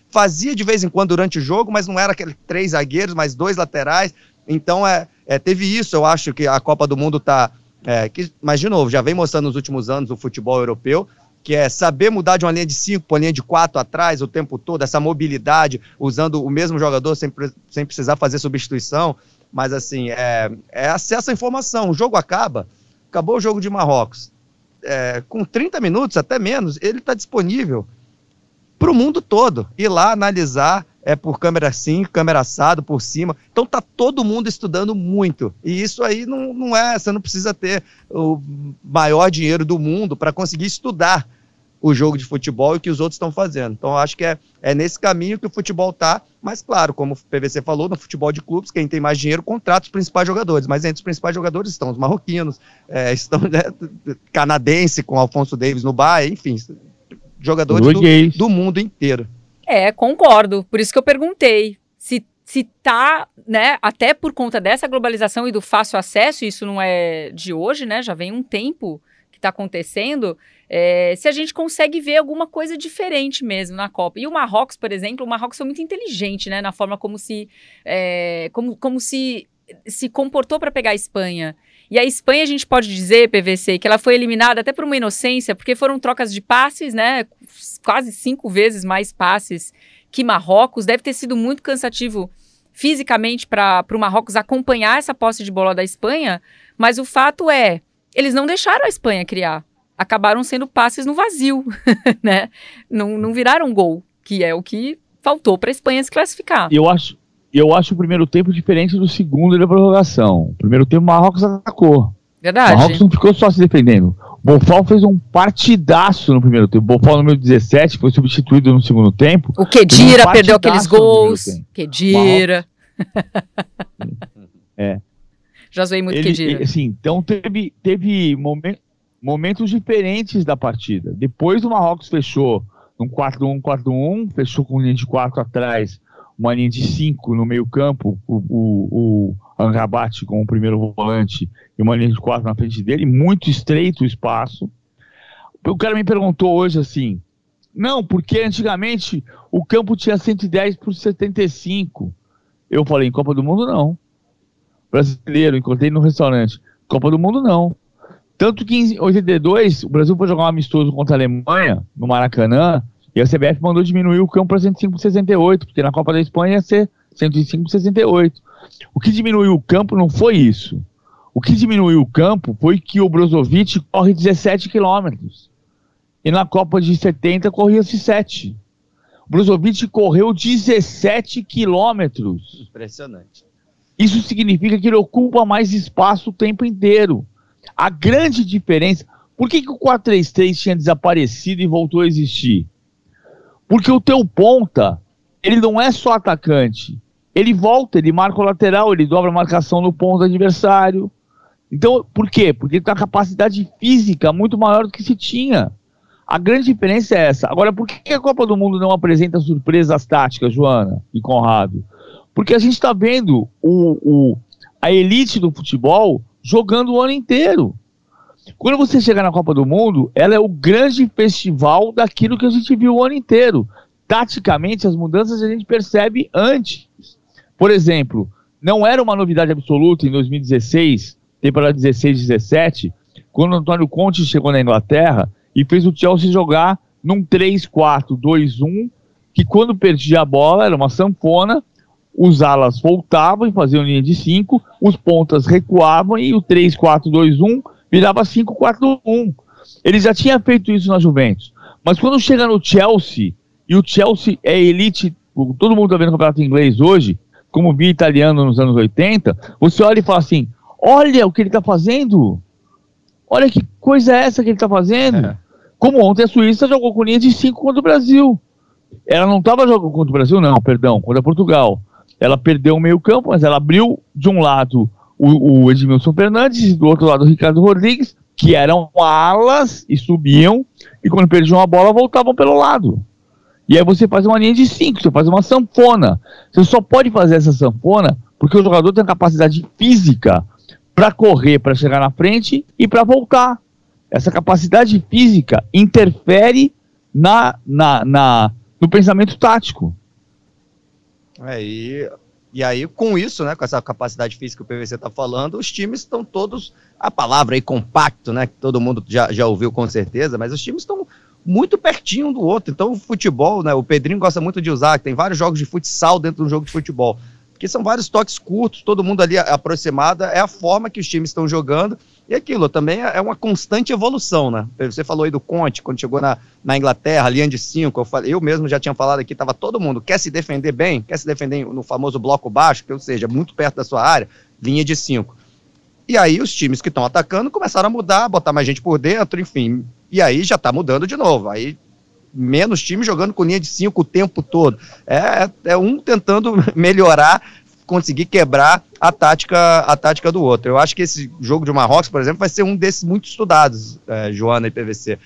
Fazia de vez em quando durante o jogo, mas não era aqueles três zagueiros, mas dois laterais. Então, é, é, teve isso, eu acho que a Copa do Mundo tá. É, que, mas, de novo, já vem mostrando nos últimos anos o futebol europeu, que é saber mudar de uma linha de 5 para uma linha de 4 atrás o tempo todo, essa mobilidade, usando o mesmo jogador sem, sem precisar fazer substituição. Mas, assim, é, é acesso à informação. O jogo acaba, acabou o jogo de Marrocos. É, com 30 minutos, até menos, ele está disponível para o mundo todo. Ir lá analisar é por câmera assim, câmera assado, por cima. Então tá todo mundo estudando muito. E isso aí não, não é, você não precisa ter o maior dinheiro do mundo para conseguir estudar o jogo de futebol e o que os outros estão fazendo. Então acho que é, é nesse caminho que o futebol tá, mas claro, como o PVC falou, no futebol de clubes, quem tem mais dinheiro contrata os principais jogadores, mas entre os principais jogadores estão os marroquinos, é, estão né, canadense com Alfonso Davis no Bahia, enfim, jogadores do, do mundo inteiro. É, concordo. Por isso que eu perguntei se se tá, né, até por conta dessa globalização e do fácil acesso, isso não é de hoje, né, já vem um tempo que está acontecendo, é, se a gente consegue ver alguma coisa diferente mesmo na Copa. E o Marrocos, por exemplo, o Marrocos foi muito inteligente, né, na forma como se, é, como, como se se comportou para pegar a Espanha. E a Espanha, a gente pode dizer, PVC, que ela foi eliminada até por uma inocência, porque foram trocas de passes, né? quase cinco vezes mais passes que Marrocos. Deve ter sido muito cansativo fisicamente para o Marrocos acompanhar essa posse de bola da Espanha, mas o fato é, eles não deixaram a Espanha criar. Acabaram sendo passes no vazio, né? Não, não viraram gol, que é o que faltou para a Espanha se classificar. Eu acho, eu acho o primeiro tempo diferente do segundo da prorrogação. O primeiro tempo o Marrocos atacou. Verdade. O Marrocos não ficou só se defendendo. Bofal fez um partidaço no primeiro tempo. Bofal número 17 foi substituído no segundo tempo. O Kedira um perdeu aqueles gols. Kedira. é. Já zoei muito Ele, Kedira. Assim, então teve, teve momen momentos diferentes da partida. Depois o Marrocos fechou um 4-1, 4-1, fechou com linha de 4 atrás, uma linha de 5 no meio campo, o, o, o Anrabat com o primeiro volante e uma linha de quatro na frente dele, muito estreito o espaço. O cara me perguntou hoje assim: não, porque antigamente o campo tinha 110 por 75. Eu falei: em Copa do Mundo não. Brasileiro, encontrei no restaurante. Copa do Mundo não. Tanto que em 82 o Brasil foi jogar um amistoso contra a Alemanha no Maracanã e a CBF mandou diminuir o campo para 105 por 68, porque na Copa da Espanha ia ser 105 por 68. O que diminuiu o campo não foi isso. O que diminuiu o campo foi que o Brozovic corre 17 quilômetros. E na Copa de 70 corria-se 7. O Brozovic correu 17 quilômetros. Impressionante. Isso significa que ele ocupa mais espaço o tempo inteiro. A grande diferença. Por que, que o 4-3-3 tinha desaparecido e voltou a existir? Porque o teu ponta, ele não é só atacante ele volta, ele marca o lateral, ele dobra a marcação no ponto adversário. Então, por quê? Porque ele tem uma capacidade física muito maior do que se tinha. A grande diferença é essa. Agora, por que a Copa do Mundo não apresenta surpresas táticas, Joana e Conrado? Porque a gente está vendo o, o, a elite do futebol jogando o ano inteiro. Quando você chega na Copa do Mundo, ela é o grande festival daquilo que a gente viu o ano inteiro. Taticamente, as mudanças a gente percebe antes. Por exemplo, não era uma novidade absoluta em 2016, temporada 16, 17, quando Antônio Conte chegou na Inglaterra e fez o Chelsea jogar num 3-4-2-1, que quando perdia a bola era uma sanfona, os alas voltavam e faziam linha de 5, os pontas recuavam e o 3-4-2-1 virava 5-4-1. Ele já tinha feito isso na Juventus. Mas quando chega no Chelsea, e o Chelsea é elite, todo mundo está vendo o campeonato inglês hoje, como via italiano nos anos 80, você olha e fala assim: olha o que ele está fazendo. Olha que coisa é essa que ele está fazendo. É. Como ontem a Suíça jogou com linha de 5 contra o Brasil. Ela não estava jogando contra o Brasil, não, perdão, contra Portugal. Ela perdeu o meio-campo, mas ela abriu de um lado o, o Edmilson Fernandes do outro lado o Ricardo Rodrigues, que eram alas e subiam, e quando perdiam a bola voltavam pelo lado. E aí você faz uma linha de 5, você faz uma sanfona. Você só pode fazer essa sanfona porque o jogador tem a capacidade física para correr, para chegar na frente e para voltar. Essa capacidade física interfere na, na, na, no pensamento tático. É, e, aí, com isso, né, com essa capacidade física que o PVC está falando, os times estão todos, a palavra aí compacto, né, que todo mundo já, já ouviu com certeza, mas os times estão muito pertinho um do outro. Então, o futebol, né, o Pedrinho gosta muito de usar, tem vários jogos de futsal dentro do jogo de futebol porque são vários toques curtos, todo mundo ali aproximada, é a forma que os times estão jogando, e aquilo também é, é uma constante evolução, né? Você falou aí do Conte, quando chegou na, na Inglaterra, linha de cinco, eu, eu mesmo já tinha falado aqui, estava todo mundo, quer se defender bem, quer se defender no famoso bloco baixo, que ou seja, muito perto da sua área, linha de cinco. E aí os times que estão atacando começaram a mudar, botar mais gente por dentro, enfim, e aí já está mudando de novo, aí menos times jogando com linha de cinco o tempo todo. É, é um tentando melhorar, conseguir quebrar a tática, a tática do outro. Eu acho que esse jogo de Marrocos, por exemplo, vai ser um desses muito estudados, é, Joana e PVC.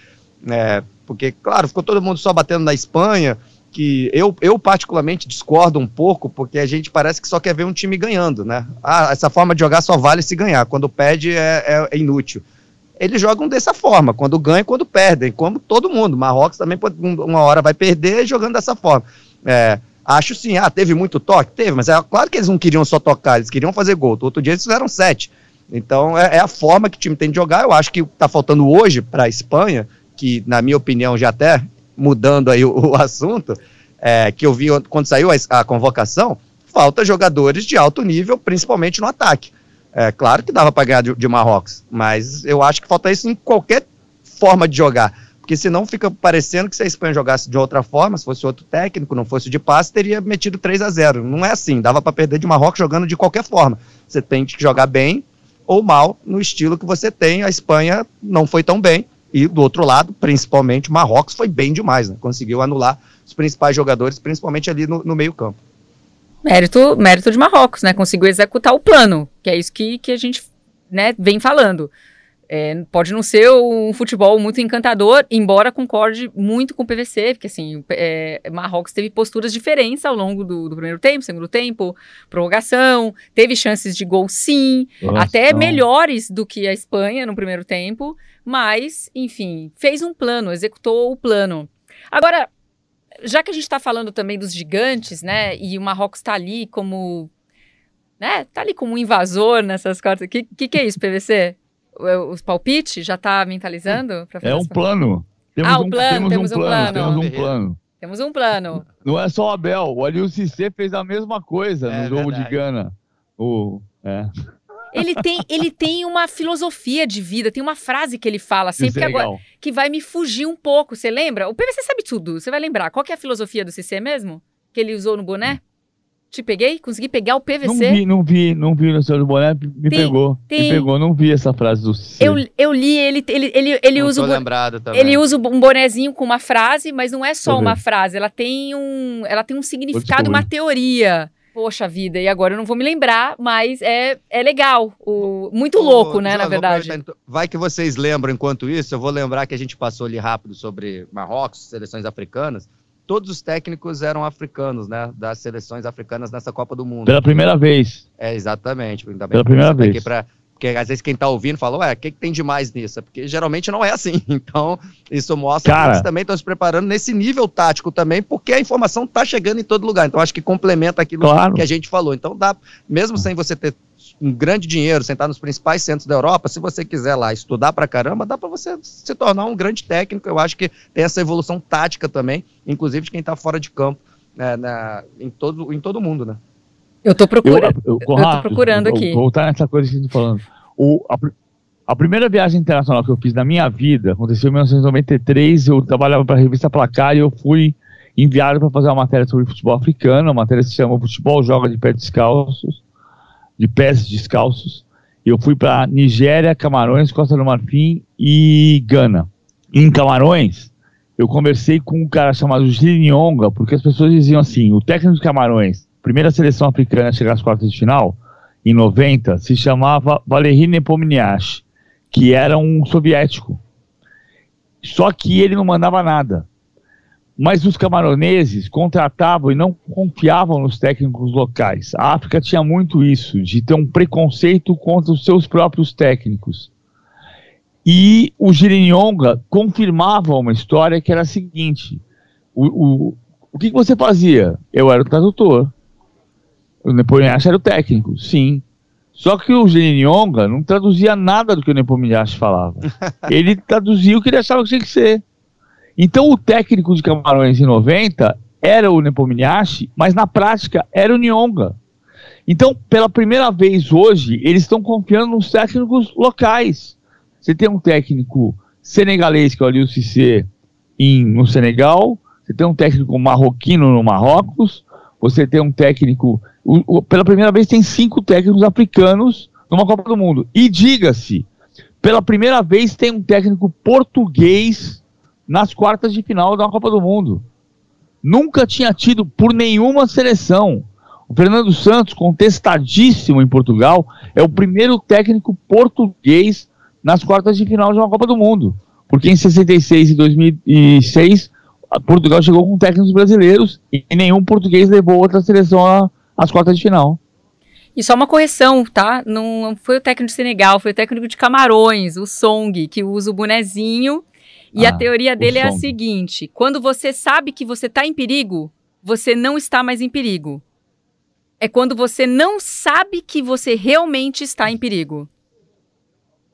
É, porque, claro, ficou todo mundo só batendo na Espanha, que eu, eu particularmente discordo um pouco, porque a gente parece que só quer ver um time ganhando, né? Ah, essa forma de jogar só vale se ganhar. Quando perde é, é, é inútil eles jogam dessa forma, quando ganham e quando perdem, como todo mundo. Marrocos também pode, uma hora vai perder jogando dessa forma. É, acho sim, ah, teve muito toque? Teve, mas é claro que eles não queriam só tocar, eles queriam fazer gol. Outro dia eles fizeram sete. Então é, é a forma que o time tem de jogar. Eu acho que está faltando hoje para a Espanha, que na minha opinião já até mudando aí o, o assunto, é, que eu vi quando saiu a, a convocação, falta jogadores de alto nível, principalmente no ataque. É claro que dava para ganhar de, de, Marrocos, mas eu acho que falta isso em qualquer forma de jogar. Porque senão fica parecendo que se a Espanha jogasse de outra forma, se fosse outro técnico, não fosse de passe, teria metido 3 a 0 Não é assim, dava para perder de Marrocos jogando de qualquer forma. Você tem que jogar bem ou mal no estilo que você tem. A Espanha não foi tão bem. E do outro lado, principalmente, Marrocos foi bem demais, né? Conseguiu anular os principais jogadores, principalmente ali no, no meio-campo. Mérito, mérito de Marrocos, né? Conseguiu executar o plano, que é isso que, que a gente né, vem falando. É, pode não ser um futebol muito encantador, embora concorde muito com o PVC, porque assim, é, Marrocos teve posturas diferentes ao longo do, do, primeiro tempo, segundo tempo, prorrogação, teve chances de gol sim, Nossa, até melhores do que a Espanha no primeiro tempo, mas, enfim, fez um plano, executou o plano. Agora, já que a gente está falando também dos gigantes, né? E o Marrocos está ali como. Né? Tá ali como um invasor nessas quartas. O que, que, que, é isso, PVC? Os palpites? Já está mentalizando? é um plano. Temos ah, o um, plano, temos, um, plano, Temos um plano. Temos um plano. Não é só o Abel. O Alil Cissé fez a mesma coisa é, no jogo verdade. de Gana. O, é. Ele tem, ele tem uma filosofia de vida, tem uma frase que ele fala sempre que, agora, que vai me fugir um pouco. Você lembra? O PVC sabe tudo, você vai lembrar. Qual que é a filosofia do CC mesmo? Que ele usou no boné? Te peguei? Consegui pegar o PVC? Não vi, não vi, não vi no seu boné, me tem, pegou. Tem. Me pegou, não vi essa frase do CC. Eu, eu li, ele, ele, ele, ele não usa. Tô lembrado também. Ele usa um bonezinho com uma frase, mas não é só uma frase, ela tem um, ela tem um significado, uma teoria. Poxa vida, e agora eu não vou me lembrar, mas é, é legal. O, muito Ô, louco, né, na verdade. Vai que vocês lembram enquanto isso, eu vou lembrar que a gente passou ali rápido sobre Marrocos, seleções africanas. Todos os técnicos eram africanos, né? Das seleções africanas nessa Copa do Mundo. Pela primeira vez. É, exatamente. Ainda bem Pela primeira tá vez. Aqui Porque às vezes quem está ouvindo fala, ué, o que, que, tem de mais nisso? É porque geralmente não é assim. Então, isso mostra Cara, que eles também estão se preparando nesse nível tático também, porque a informação está chegando em todo lugar. Então, acho que complementa aquilo claro. que a gente falou. Então, dá, mesmo sem você ter um grande dinheiro, sentar nos principais centros da Europa, se você quiser lá estudar pra caramba, dá para você se tornar um grande técnico. Eu acho que tem essa evolução tática também, inclusive de quem está fora de campo, né, na, em, todo, em todo mundo, né? Eu tô procurando. Eu, eu, eu tô procurando aqui. Vou voltar nessa coisa que você tá falando. O, a, a, primeira viagem internacional que eu fiz na minha vida aconteceu em 1993. Eu trabalhava para a revista Placar e eu fui enviado para fazer uma matéria sobre futebol africano. A matéria se chama Futebol Joga de Pés Descalços, de pés descalços. Eu fui para Nigéria, Camarões, Costa do Marfim e Gana. Em Camarões, eu conversei com um cara chamado Girinhonga, porque as pessoas diziam assim: o técnico de Camarões primeira seleção africana a chegar às quartas de final, em 90, se chamava Valery Nepomniachtchi, que era um soviético. Só que ele não mandava nada. Mas os camaroneses contratavam e não confiavam nos técnicos locais. A África tinha muito isso, de ter um preconceito contra os seus próprios técnicos. E o Girinhonga confirmava uma história que era a seguinte: o, o, o que, que você fazia? Eu era o tradutor. O Nepomniachtchi era o técnico, sim. Só que o Geninhonga não traduzia nada do que o Nepomniachtchi falava. ele traduzia o que ele achava que tinha que ser. Então o técnico de Camarões em 90 era o Nepomniachtchi, mas na prática era o Nyonga. Então, pela primeira vez hoje, eles estão confiando nos técnicos locais. Você tem um técnico senegalês, que é o Aliou Cissé, no Senegal, você tem um técnico marroquino no Marrocos, você tem um técnico o, o, pela primeira vez tem cinco técnicos africanos numa Copa do Mundo. E diga-se, pela primeira vez tem um técnico português nas quartas de final da Copa do Mundo. Nunca tinha tido por nenhuma seleção. O Fernando Santos, contestadíssimo em Portugal, é o primeiro técnico português nas quartas de final de uma Copa do Mundo. Porque em 66 e 2006, Portugal chegou com técnicos brasileiros e nenhum português levou outra seleção as quartas de final. E só uma correção, tá? Não foi o técnico de Senegal, foi o técnico de Camarões, o Song, que usa o bonezinho. E ah, a teoria dele é a seguinte: quando você sabe que você está em perigo, você não está mais em perigo. É quando você não sabe que você realmente está em perigo.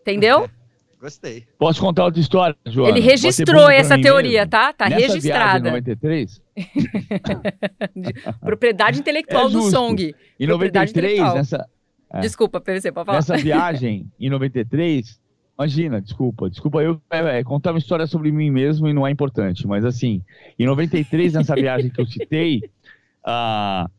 Entendeu? Gostei. Posso contar outra história, Joana? Ele registrou essa teoria, mesmo. tá? Tá Nessa registrada. Em 93? Propriedade intelectual é do Song. Em 93, nessa. É, desculpa, PVC, pode falar. Nessa viagem, em 93, imagina, desculpa, desculpa eu é, é, contar uma história sobre mim mesmo e não é importante, mas assim, em 93, nessa viagem que eu citei, uh,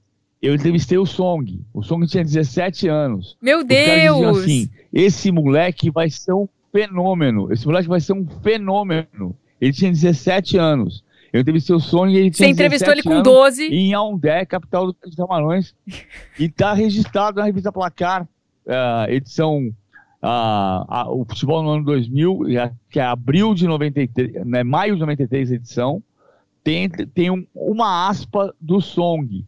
eu entrevistei o Song. O Song tinha 17 anos. Meu Deus! assim, esse moleque vai ser um fenômeno. Esse moleque vai ser um fenômeno. Ele tinha 17 anos. Eu entrevistei o Sony e ele tinha Você entrevistou ele com 12. Em Yaoundé, capital do Camarões. e está registrado na revista Placar, uh, edição uh, uh, o futebol no ano 2000, que é abril de 93, né, maio de 93 edição, tem, tem um, uma aspa do Song.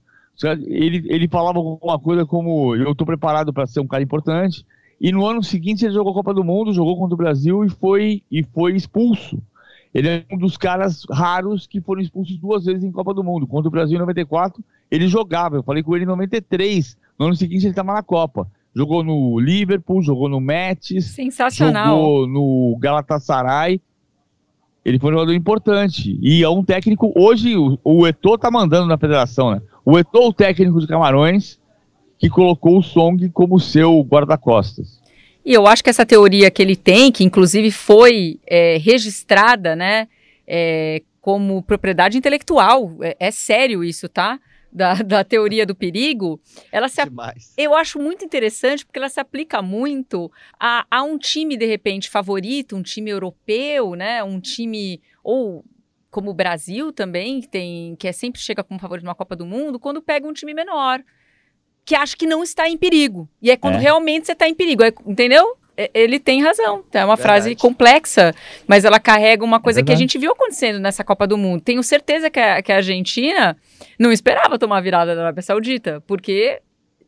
Ele, ele falava alguma coisa como: Eu estou preparado para ser um cara importante, e no ano seguinte ele jogou a Copa do Mundo, jogou contra o Brasil e foi, e foi expulso. Ele é um dos caras raros que foram expulsos duas vezes em Copa do Mundo. Contra o Brasil em 94, ele jogava. Eu falei com ele em 93. No ano seguinte ele estava na Copa. Jogou no Liverpool, jogou no Metz. Sensacional. Jogou no Galatasaray. Ele foi um jogador importante. E é um técnico. Hoje o, o Eto'o tá mandando na federação, né? O Eto'o, o técnico de Camarões, que colocou o Song como seu guarda-costas. E eu acho que essa teoria que ele tem, que inclusive foi é, registrada, né, é, como propriedade intelectual, é, é, sério isso, tá? Da, da teoria do perigo, ela se eu acho muito interessante porque ela se aplica muito a, a um time de repente favorito, um time europeu, né, um time ou como o Brasil também que tem que é sempre chega como favorito numa Copa do Mundo, quando pega um time menor que acha que não está em perigo. E é quando é. realmente você está em perigo. É, entendeu? É, ele tem razão. É uma Verdade. frase complexa, mas ela carrega uma coisa é que a gente viu acontecendo nessa Copa do Mundo. Tenho certeza que a, que a Argentina não esperava tomar a virada da Arábia Saudita, porque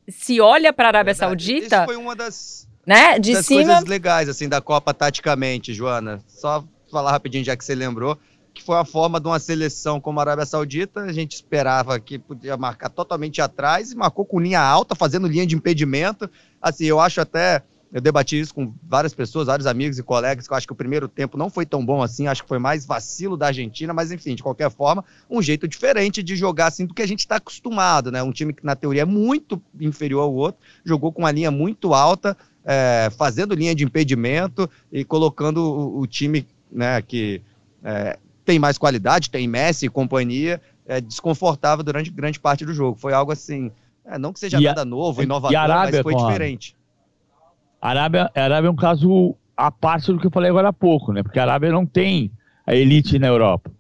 se olha para a Arábia Verdade. Saudita. Isso foi uma das né? De das cima. coisas legais, assim, da Copa taticamente, Joana. Só falar rapidinho, já que você lembrou, que foi a forma de uma seleção como a Arábia Saudita. A gente esperava que podia marcar totalmente atrás e marcou com linha alta, fazendo linha de impedimento. Assim, eu acho até. Eu debati isso com várias pessoas, vários amigos e colegas, que eu acho que o primeiro tempo não foi tão bom assim, acho que foi mais vacilo da Argentina, mas enfim, de qualquer forma, um jeito diferente de jogar assim do que a gente está acostumado, né? Um time que na teoria é muito inferior ao outro, jogou com uma linha muito alta, é, fazendo linha de impedimento e colocando o, o time né, que é, tem mais qualidade, tem Messi e companhia, é, desconfortável durante grande parte do jogo. Foi algo assim, é, não que seja E a- nada novo, e inovador, a mas foi diferente. A Arábia, a Arábia é um caso à parte do que eu falei agora há pouco, né? Porque a Arábia não tem a elite na Europa.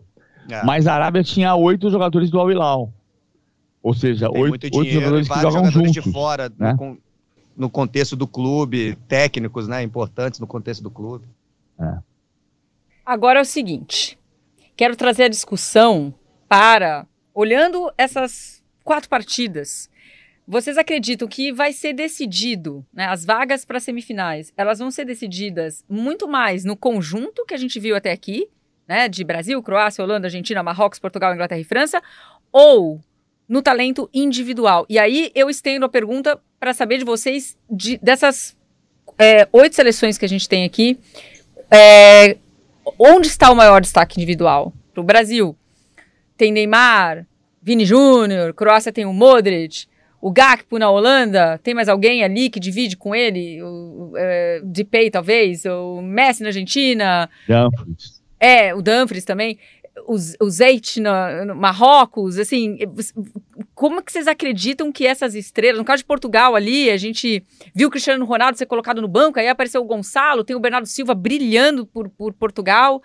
É, Mas a Arábia tinha oito jogadores do Al Hilal. Ou seja, tem oito, oito e jogadores que vários jogam jogadores juntos. de fora, né? no, no contexto do clube, técnicos, né, importantes no contexto do clube. Agora é o seguinte: quero trazer a discussão para, olhando essas quatro partidas, vocês acreditam que vai ser decidido, né, as vagas para semifinais, elas vão ser decididas muito mais no conjunto que a gente viu até aqui, né, de Brasil, Croácia, Holanda, Argentina, Marrocos, Portugal, Inglaterra e França, ou no talento individual? E aí eu estendo a pergunta para saber de vocês, de- dessas é, oito seleções que a gente tem aqui, é, onde está o maior destaque individual? Para o Brasil, tem Neymar, Vini Júnior, Croácia tem o Modric, o Gakpo na Holanda, tem mais alguém ali que divide com ele? O, é, Depay, talvez? O Messi na Argentina? Dumfries. É, o Dumfries também. O, Z- o Zeit na, no Marrocos, assim, como que vocês acreditam que essas estrelas, no caso de Portugal ali, a gente viu o Cristiano Ronaldo ser colocado no banco, aí apareceu o Gonçalo, tem o Bernardo Silva brilhando por, por Portugal.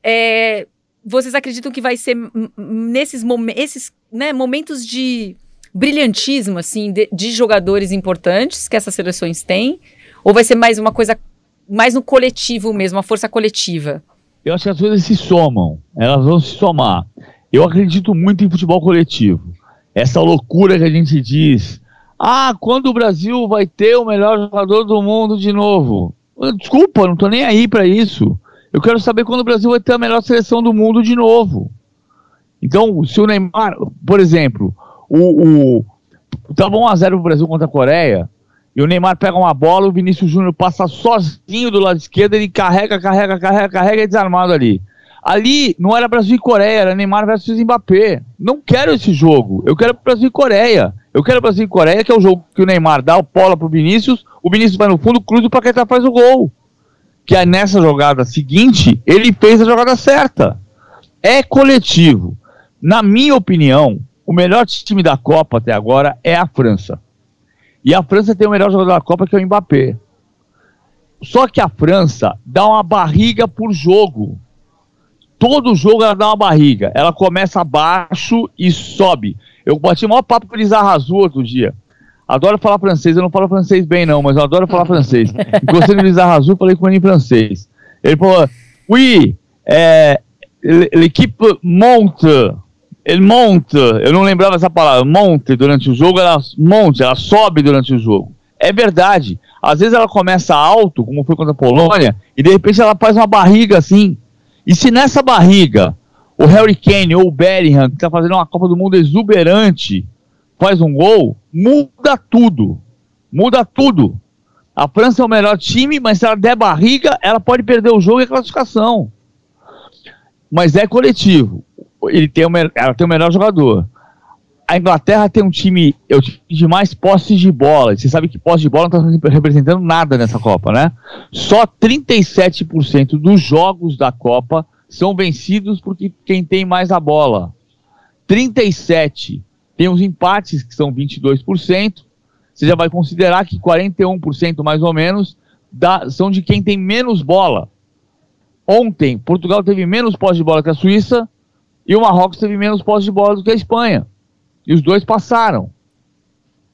É, vocês acreditam que vai ser nesses momen esses, né, momentos de brilhantismo, assim, de, de jogadores importantes que essas seleções têm? Ou vai ser mais uma coisa, mais no coletivo mesmo, uma força coletiva? Eu acho que as coisas se somam, elas vão se somar. Eu acredito muito em futebol coletivo. Essa loucura que a gente diz, ah, quando o Brasil vai ter o melhor jogador do mundo de novo? Desculpa, não tô nem aí para isso. Eu quero saber quando o Brasil vai ter a melhor seleção do mundo de novo. Então, se o Neymar, por exemplo, o, o tava 1x0 pro Brasil contra a Coreia, e o Neymar pega uma bola, o Vinícius Júnior passa sozinho do lado esquerdo, ele carrega, carrega, carrega, carrega e é desarmado ali. Ali não era Brasil e Coreia, era Neymar versus Mbappé. Não quero esse jogo. Eu quero Brasil e Coreia. Eu quero Brasil e Coreia, que é o jogo que o Neymar dá o bola pro Vinícius, o Vinícius vai no fundo, cruza o Paquetá faz o gol. Que é nessa jogada seguinte, ele fez a jogada certa. É coletivo. Na minha opinião, o melhor time da Copa até agora é a França. E a França tem o melhor jogador da Copa, que é o Mbappé. Só que a França dá uma barriga por jogo. Todo jogo ela dá uma barriga. Ela começa abaixo e sobe. Eu bati o maior papo com o Lizarrazu outro dia. Adoro falar francês. Eu não falo francês bem, não, mas eu adoro falar francês. Encostei no Lizarrazu, falei com ele em francês. Ele falou: Oui, é, l'équipe monte. Ele monte, eu não lembrava essa palavra, monte durante o jogo, ela monte, ela sobe durante o jogo. É verdade. Às vezes ela começa alto, como foi contra a Polônia, e de repente ela faz uma barriga assim. E se nessa barriga o Harry Kane ou o Bellingham, que está fazendo uma Copa do Mundo exuberante, faz um gol, muda tudo. Muda tudo. A França é o melhor time, mas se ela der barriga, ela pode perder o jogo e a classificação. Mas é coletivo ele tem o, ela tem o melhor jogador. A Inglaterra tem um time, é de mais posses de bola. Você sabe que posse de bola não está representando nada nessa Copa, né? Só 37% dos jogos da Copa são vencidos por quem tem mais a bola. 37. Tem os empates que são 22%. Você já vai considerar que 41% mais ou menos da, são de quem tem menos bola. Ontem, Portugal teve menos posse de bola que a Suíça, e o Marrocos teve menos posse de bola do que a Espanha. E os dois passaram.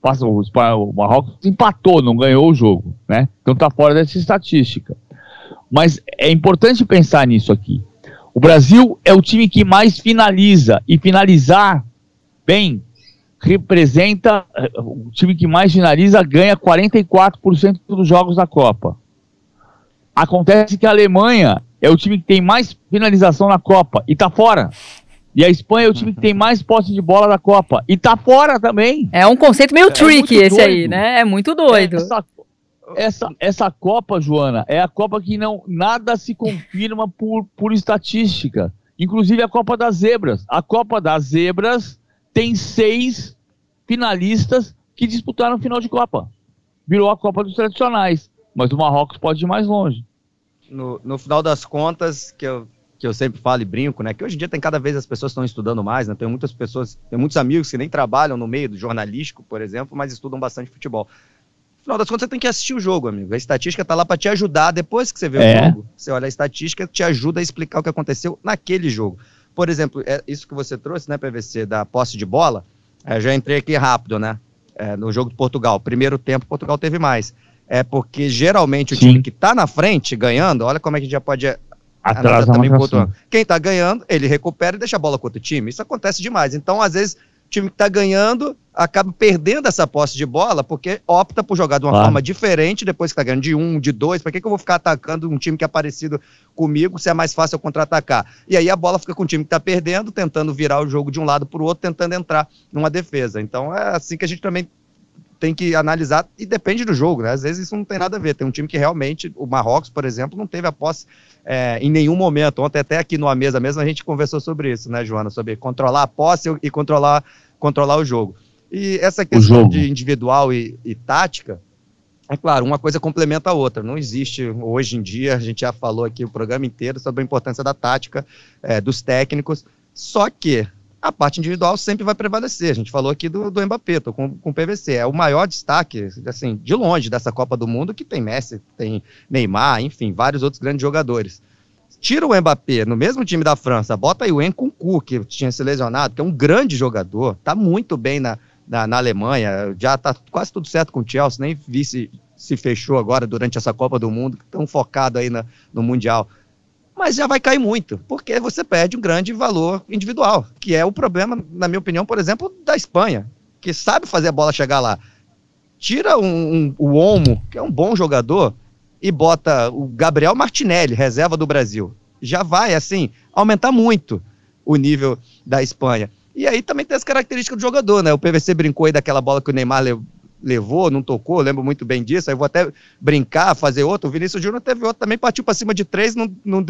Passou, o Marrocos empatou, não ganhou o jogo. Né? Então está fora dessa estatística. Mas é importante pensar nisso aqui. O Brasil é o time que mais finaliza. E finalizar bem representa o time que mais finaliza ganha 44% dos jogos da Copa. Acontece que a Alemanha é o time que tem mais finalização na Copa e tá fora. E a Espanha é o time que tem mais posse de bola da Copa e tá fora também. É um conceito meio é tricky esse doido. aí, né? É muito doido. Essa, essa, essa Copa, Joana, é a Copa que não nada se confirma por, por estatística. Inclusive a Copa das Zebras. A Copa das Zebras tem seis finalistas que disputaram o final de Copa. Virou a Copa dos tradicionais. Mas o Marrocos pode ir mais longe. No, no final das contas, que eu, que eu sempre falo e brinco, né? Que hoje em dia tem cada vez as pessoas estão estudando mais, né? Tem muitas pessoas, tem muitos amigos que nem trabalham no meio do jornalístico, por exemplo, mas estudam bastante futebol final das contas, você tem que assistir o jogo, amigo. A estatística tá lá para te ajudar. Depois que você vê é. o jogo, você olha a estatística, te ajuda a explicar o que aconteceu naquele jogo. Por exemplo, é isso que você trouxe, né, PVC, da posse de bola. É, já entrei aqui rápido, né? É, no jogo de Portugal. Primeiro tempo, Portugal teve mais. É porque geralmente o Sim. time que tá na frente ganhando, olha como é que a gente já pode Atrasa também Quem tá ganhando, ele recupera e deixa a bola com outro time. Isso acontece demais. Então, às vezes, time que está ganhando acaba perdendo essa posse de bola porque opta por jogar de uma forma diferente depois que está ganhando de um, de dois. Para que, que eu vou ficar atacando um time que é parecido comigo se é mais fácil eu contra-atacar? E aí a bola fica com o time que está perdendo, tentando virar o jogo de um lado para o outro, tentando entrar numa defesa. Então é assim que a gente também tem que analisar, e depende do jogo, né? Às vezes isso não tem nada a ver. Tem um time que realmente, o Marrocos, por exemplo, não teve a posse é, em nenhum momento. Ontem, até aqui numa mesa mesmo, a gente conversou sobre isso, né, Joana? Sobre controlar a posse e controlar, controlar o jogo. E essa questão de individual e, e tática, é claro, uma coisa complementa a outra. Não existe hoje em dia, a gente já falou aqui o programa inteiro sobre a importância da tática, é, dos técnicos. Só que a parte individual sempre vai prevalecer. A gente falou aqui do, do Mbappé, tô com, com o PVC. É o maior destaque, assim, de longe dessa Copa do Mundo, que tem Messi, tem Neymar, enfim, vários outros grandes jogadores. Tira o Mbappé no mesmo time da França, bota aí o Nkunku, que tinha se lesionado, que é um grande jogador, tá muito bem na, na, na Alemanha, já tá quase tudo certo com o Chelsea, nem vi se, se fechou agora durante essa Copa do Mundo, tão focado aí na, no Mundial mas já vai cair muito, porque você perde um grande valor individual, que é o problema, na minha opinião, por exemplo, da Espanha, que sabe fazer a bola chegar lá. Tira um, um, o Olmo, que é um bom jogador, e bota o Gabriel Martinelli, reserva do Brasil. Já vai, assim, aumentar muito o nível da Espanha. E aí também tem as características do jogador, né? O PVC brincou aí daquela bola que o Neymar levou, não tocou, lembro muito bem disso. Aí vou até brincar, fazer outro. O Vinícius Júnior teve outro também, partiu para cima de três, não, não,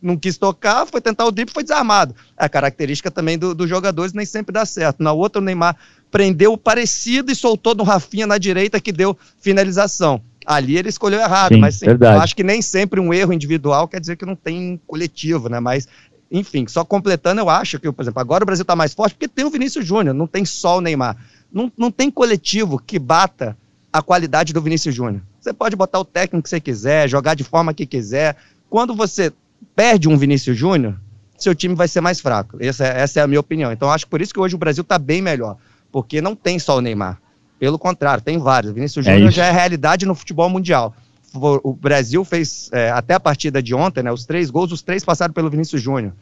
não, quis tocar, foi tentar o drible, foi desarmado. É a característica também dos do jogadores, nem sempre dá certo. Na outra, o Neymar prendeu parecido e soltou no Rafinha na direita, que deu finalização. Ali ele escolheu errado, Sim, mas sim, eu acho que nem sempre um erro individual quer dizer que não tem coletivo, né? Mas enfim, só completando, eu acho que, por exemplo, agora o Brasil está mais forte porque tem o Vinícius Júnior, não tem só o Neymar. Não, não tem coletivo que bata a qualidade do Vinícius Júnior. Você pode botar o técnico que você quiser, jogar de forma que quiser. Quando você perde um Vinícius Júnior, seu time vai ser mais fraco. Essa, é, essa é a minha opinião. Então, acho que por isso que hoje o Brasil está bem melhor. Porque não tem só o Neymar. Pelo contrário, tem vários. O Vinícius é Júnior já é realidade no futebol mundial. O Brasil fez, é, até a partida de ontem, né, os três gols, os três passaram pelo Vinícius Júnior.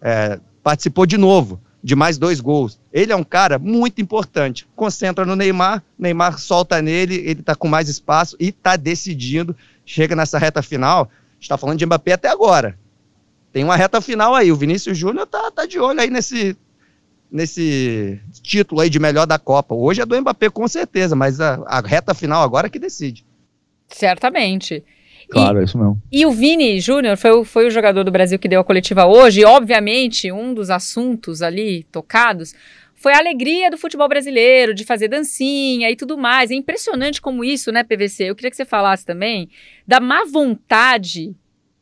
É, participou de novo de mais dois gols. Ele é um cara muito importante. Concentra no Neymar, Neymar solta nele, ele tá com mais espaço e tá decidindo. Chega nessa reta final, está falando de Mbappé até agora. Tem uma reta final aí. O Vinícius Júnior tá, tá de olho aí nesse, nesse título aí de melhor da Copa. Hoje é do Mbappé com certeza, mas a, a reta final agora é que decide. Certamente. Claro, e, é isso mesmo. E o Vini Júnior foi, foi o jogador do Brasil que deu a coletiva hoje. E, obviamente, um dos assuntos ali tocados foi a alegria do futebol brasileiro, de fazer dancinha e tudo mais. É impressionante como isso, né, PVC? Eu queria que você falasse também da má vontade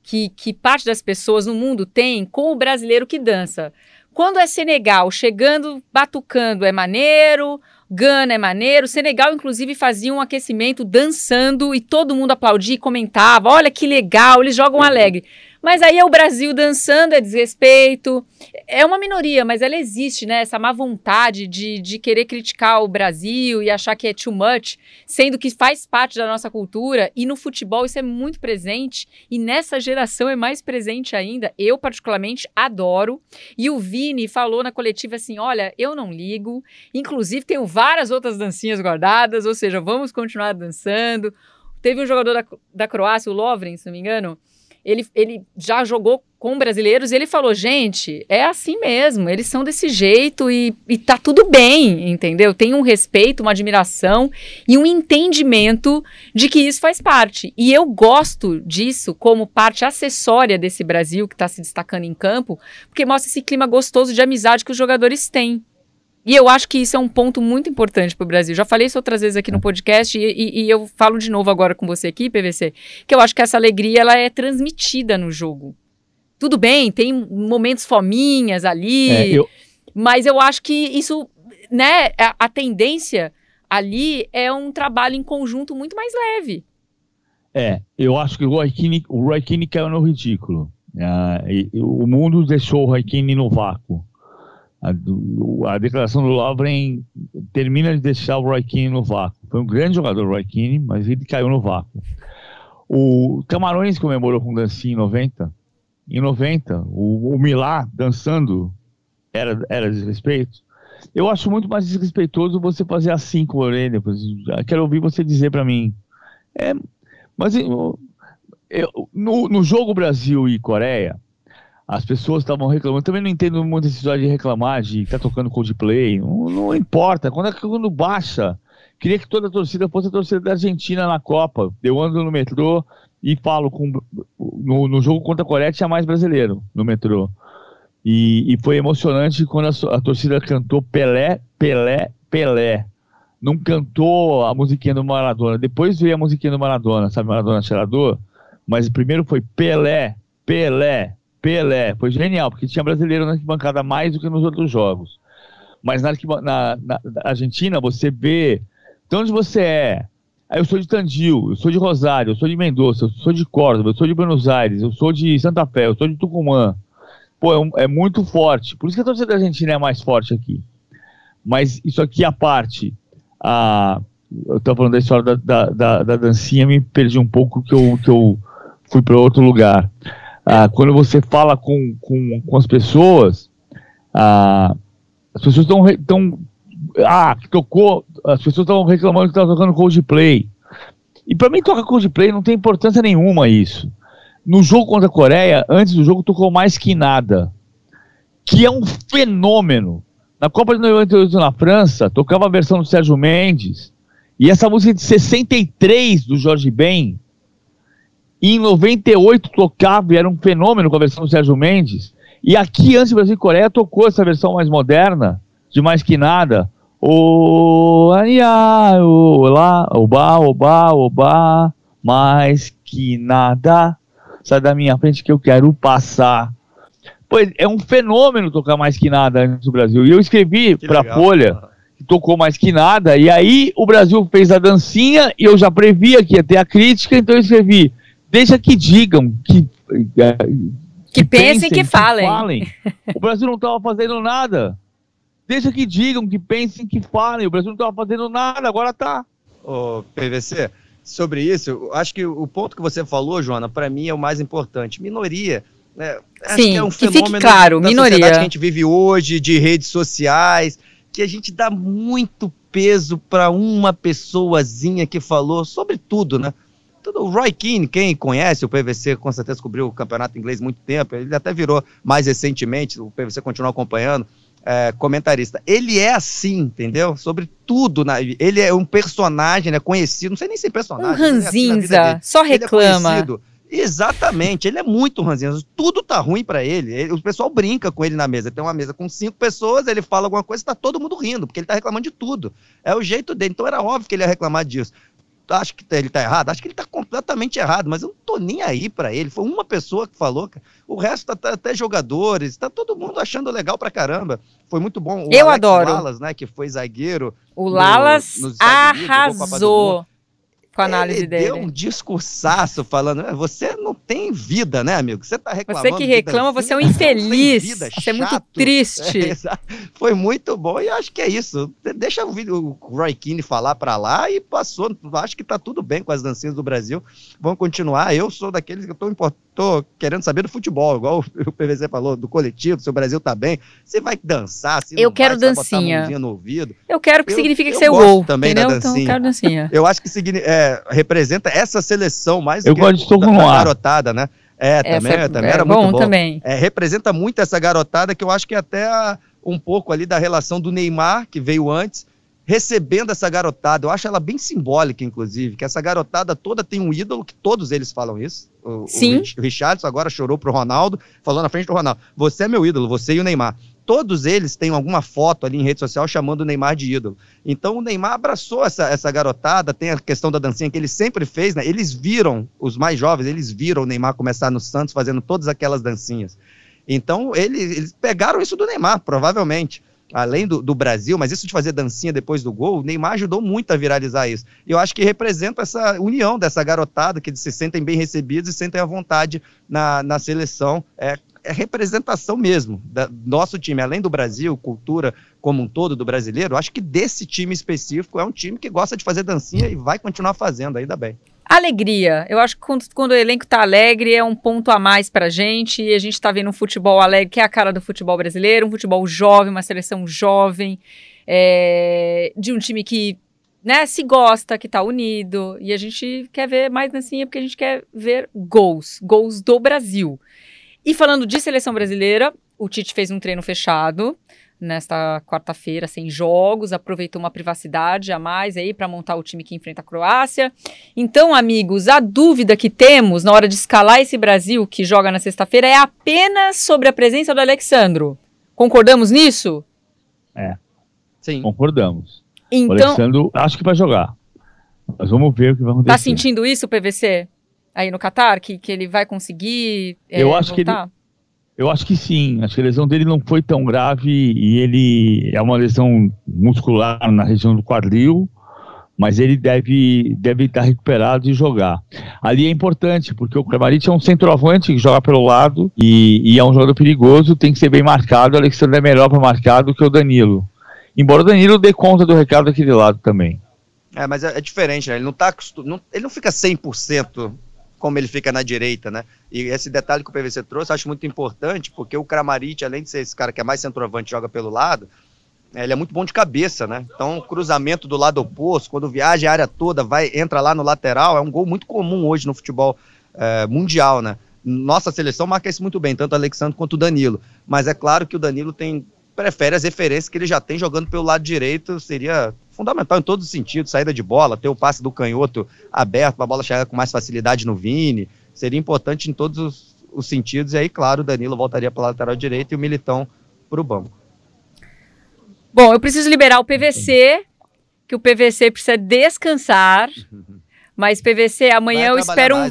que, que parte das pessoas no mundo tem com o brasileiro que dança. Quando é Senegal chegando, batucando, é maneiro. Gana é maneiro. Senegal, inclusive, fazia um aquecimento dançando e todo mundo aplaudia e comentava: olha que legal, eles jogam alegre. Mas aí é o Brasil dançando, é desrespeito. É uma minoria, mas ela existe, né? Essa má vontade de, de querer criticar o Brasil e achar que é too much, sendo que faz parte da nossa cultura. E no futebol isso é muito presente. E nessa geração é mais presente ainda. Eu, particularmente, adoro. E o Vini falou na coletiva assim: olha, eu não ligo. Inclusive, tenho várias outras dancinhas guardadas, ou seja, vamos continuar dançando. Teve um jogador da, da Croácia, o Lovren, se não me engano ele, ele já jogou com brasileiros e ele falou: gente, é assim mesmo, eles são desse jeito e, e tá tudo bem, entendeu? Tem um respeito, uma admiração e um entendimento de que isso faz parte. E eu gosto disso como parte acessória desse Brasil que está se destacando em campo, porque mostra esse clima gostoso de amizade que os jogadores têm. E eu acho que isso é um ponto muito importante para o Brasil. Já falei isso outras vezes aqui no podcast e, e, e, eu falo de novo agora com você aqui, PVC, que eu acho que essa alegria ela é transmitida no jogo. Tudo bem, tem momentos fominhas ali, é, eu... mas eu acho que isso, né, a, a, tendência ali é um trabalho em conjunto muito mais leve. É, eu acho que o Keane, o Keane caiu no ridículo. Uh, o mundo deixou o Keane no vácuo. A, a, declaração do Lovren termina de deixar o Roy Keane no vácuo. Foi um grande jogador, o Roy Keane, mas ele caiu no vácuo. O Camarões comemorou com dancinha em 90. Em 90, o, o Milá dançando era, era desrespeito. Eu acho muito mais desrespeitoso você fazer assim com a orelha. Quero ouvir você dizer para mim. É, mas eu, eu, no, no jogo Brasil e Coreia, as pessoas estavam reclamando. Também não entendo muito essa história de reclamar, de estar tá tocando Coldplay. Não, não importa. Quando, é quando baixa, queria que toda a torcida fosse a torcida da Argentina na Copa. Eu ando no metrô e falo com. No, no jogo contra a Coreia tinha mais brasileiro no metrô. E, e foi emocionante quando a, a, torcida cantou Pelé, Pelé, Pelé. Não cantou a musiquinha do Maradona. Depois veio a musiquinha do Maradona, sabe, Maradona cheirador? Mas primeiro foi Pelé, Pelé, Pelé, foi genial, porque tinha brasileiro na arquibancada mais do que nos outros jogos. Mas na, na, na Argentina, você vê de onde você é. Aí eu sou de Tandil, eu sou de Rosário, eu sou de Mendoza, eu sou de Córdoba, eu sou de Buenos Aires, eu sou de Santa Fé, eu sou de Tucumã. Pô, é, um, é muito forte. Por isso que a torcida da Argentina é mais forte aqui. Mas isso aqui à parte, a, eu estava falando da história da, da, da, da, dancinha, me perdi um pouco que eu, que eu fui para outro lugar ah, quando você fala com, com, com as pessoas, ah, as pessoas estão. Tão, ah, tocou. As pessoas estão reclamando que estava tocando Coldplay. E para mim, tocar Coldplay não tem importância nenhuma isso. No jogo contra a Coreia, antes do jogo, tocou mais que nada. Que é um fenômeno. Na Copa de 98 na França, tocava a versão do Sérgio Mendes. E essa música de 63 do Jorge Ben e em 98 tocava e era um fenômeno com a versão do Sérgio Mendes. E aqui, antes do Brasil e Coreia, tocou essa versão mais moderna, de mais que nada. O Ania, olá, oba, oba, oba, mais que nada. Sai da minha frente que eu quero passar. Pois é um fenômeno tocar mais que nada antes do Brasil. E eu escrevi para a Folha que tocou mais que nada. E aí o Brasil fez a dancinha e eu já previa que ia ter a crítica, então eu escrevi Deixa que digam, que, é, que, que pensem, que, falem. que falem. O Brasil não estava fazendo nada. Deixa que digam, que pensem, que falem. O Brasil não estava fazendo nada, agora está. Ô, PVC, sobre isso, acho que o ponto que você falou, Joana, para mim é o mais importante. Minoria. Né? Acho Sim, que é um que fenômeno claro, da minoria. sociedade que a gente vive hoje, de redes sociais, que a gente dá muito peso para uma pessoazinha que falou sobre tudo, né? O Roy Keane, quem conhece o PVC, com certeza cobriu o campeonato inglês muito tempo, ele até virou mais recentemente, o PVC continua acompanhando, é, comentarista. Ele é assim, entendeu? Sobre tudo. Na, ele é um personagem, é conhecido, não sei nem se é personagem. Um ranzinza, é assim só reclama. É Exatamente, ele é muito ranzinza. Tudo tá ruim para ele. ele. O pessoal brinca com ele na mesa. Tem uma mesa com cinco pessoas, ele fala alguma coisa, tá todo mundo rindo, porque ele tá reclamando de tudo. É o jeito dele. Então era óbvio que ele ia reclamar disso acho que ele tá errado? Acho que ele tá completamente errado, mas eu não tô nem aí para ele. Foi uma pessoa que falou, o resto tá, tá, até jogadores, tá todo mundo achando legal pra caramba. Foi muito bom. O eu Alex adoro. Lalas, né, que foi zagueiro. O Lalas no, arrasou com a análise ele dele. deu um discursaço falando, é, você não tem vida, né, amigo? Você tá reclamando. Você que reclama, você é um infeliz. Vida, você chato. é muito triste. É, foi muito bom e acho que é isso. Deixa o, o Roy Keane falar para lá e passou. Acho que tá tudo bem com as dancinhas do Brasil. Vamos continuar. Eu sou daqueles que eu tô, tô querendo saber do futebol, igual o PVC falou, do coletivo, se o Brasil tá bem. Você vai dançar, se Eu quero vai, dancinha. no ouvido. Eu quero que significa que você é gol. também entendeu? da dancinha. Então, eu quero dancinha. Eu acho que é, representa essa seleção mais do eu que gosto de da, garotada, né? É, também, é, também era bom, muito bom. Também. É, representa muito essa garotada que eu acho que é até um pouco ali da relação do Neymar, que veio antes, recebendo essa garotada. Eu acho ela bem simbólica, inclusive, que essa garotada toda tem um ídolo, que todos eles falam isso. O, Sim. o Richardson agora chorou pro Ronaldo, falou na frente do Ronaldo: Você é meu ídolo, você e o Neymar todos eles têm alguma foto ali em rede social chamando o Neymar de ídolo. Então o Neymar abraçou essa, essa garotada, tem a questão da dancinha que ele sempre fez, né? Eles viram, os mais jovens, eles viram o Neymar começar no Santos fazendo todas aquelas dancinhas. Então eles, pegaram isso do Neymar, provavelmente. Além do, do, Brasil, mas isso de fazer dancinha depois do gol, o Neymar ajudou muito a viralizar isso. E eu acho que representa essa união dessa garotada, que eles se sentem bem recebidos e sentem à vontade na, na seleção. É, é representação mesmo do nosso time, além do Brasil, cultura como um todo do brasileiro, acho que desse time específico é um time que gosta de fazer dancinha e vai continuar fazendo, ainda bem. Alegria. Eu acho que quando, quando o elenco está alegre é um ponto a mais para a gente. E a gente está vendo um futebol alegre, que é a cara do futebol brasileiro, um futebol jovem, uma seleção jovem, é, de um time que né, se gosta, que está unido. E a gente quer ver mais dancinha porque a gente quer ver gols, gols do Brasil. E falando de seleção brasileira, o Tite fez um treino fechado nesta quarta-feira, sem jogos, aproveitou uma privacidade a mais aí para montar o time que enfrenta a Croácia. Então, amigos, a dúvida que temos na hora de escalar esse Brasil que joga na sexta-feira é apenas sobre a presença do Alexandro. Concordamos nisso? É. Sim. Concordamos. Então, o Alexandro acho que vai jogar. Mas vamos ver o que vai acontecer. Tá sentindo isso, PVC? Aí no Catar, que, que ele vai conseguir é, eu acho voltar? Que ele, eu acho que sim. Acho que a lesão dele não foi tão grave e ele é uma lesão muscular na região do quadril, mas ele deve, deve estar recuperado e jogar. Ali é importante, porque o Kramaric é um centroavante que joga pelo lado e, e, é um jogador perigoso, tem que ser bem marcado. O Alexandre é melhor para marcar do que o Danilo. Embora o Danilo dê conta do recado daquele lado também. É, mas é, é diferente, né? Ele não, tá, não, ele não fica 100% como ele fica na direita, né? E esse detalhe que o PVC trouxe, acho muito importante, porque o Kramaric, além de ser esse cara que é mais centroavante, joga pelo lado, ele é muito bom de cabeça, né? Então, cruzamento do lado oposto, quando viaja a área toda, vai entra lá no lateral, é um gol muito comum hoje no futebol é, mundial, né? Nossa seleção marca isso muito bem, tanto o Alexandre quanto o Danilo. Mas é claro que o Danilo tem prefere as referências que ele já tem jogando pelo lado direito, seria fundamental em todos os sentidos, saída de bola, ter o passe do canhoto aberto para a bola chegar com mais facilidade no Vini, seria importante em todos os, os sentidos, e aí, claro, o Danilo voltaria para a lateral direita e o Militão para o banco. Bom, eu preciso liberar o PVC, que o PVC precisa descansar. Mas PVC, amanhã eu espero um.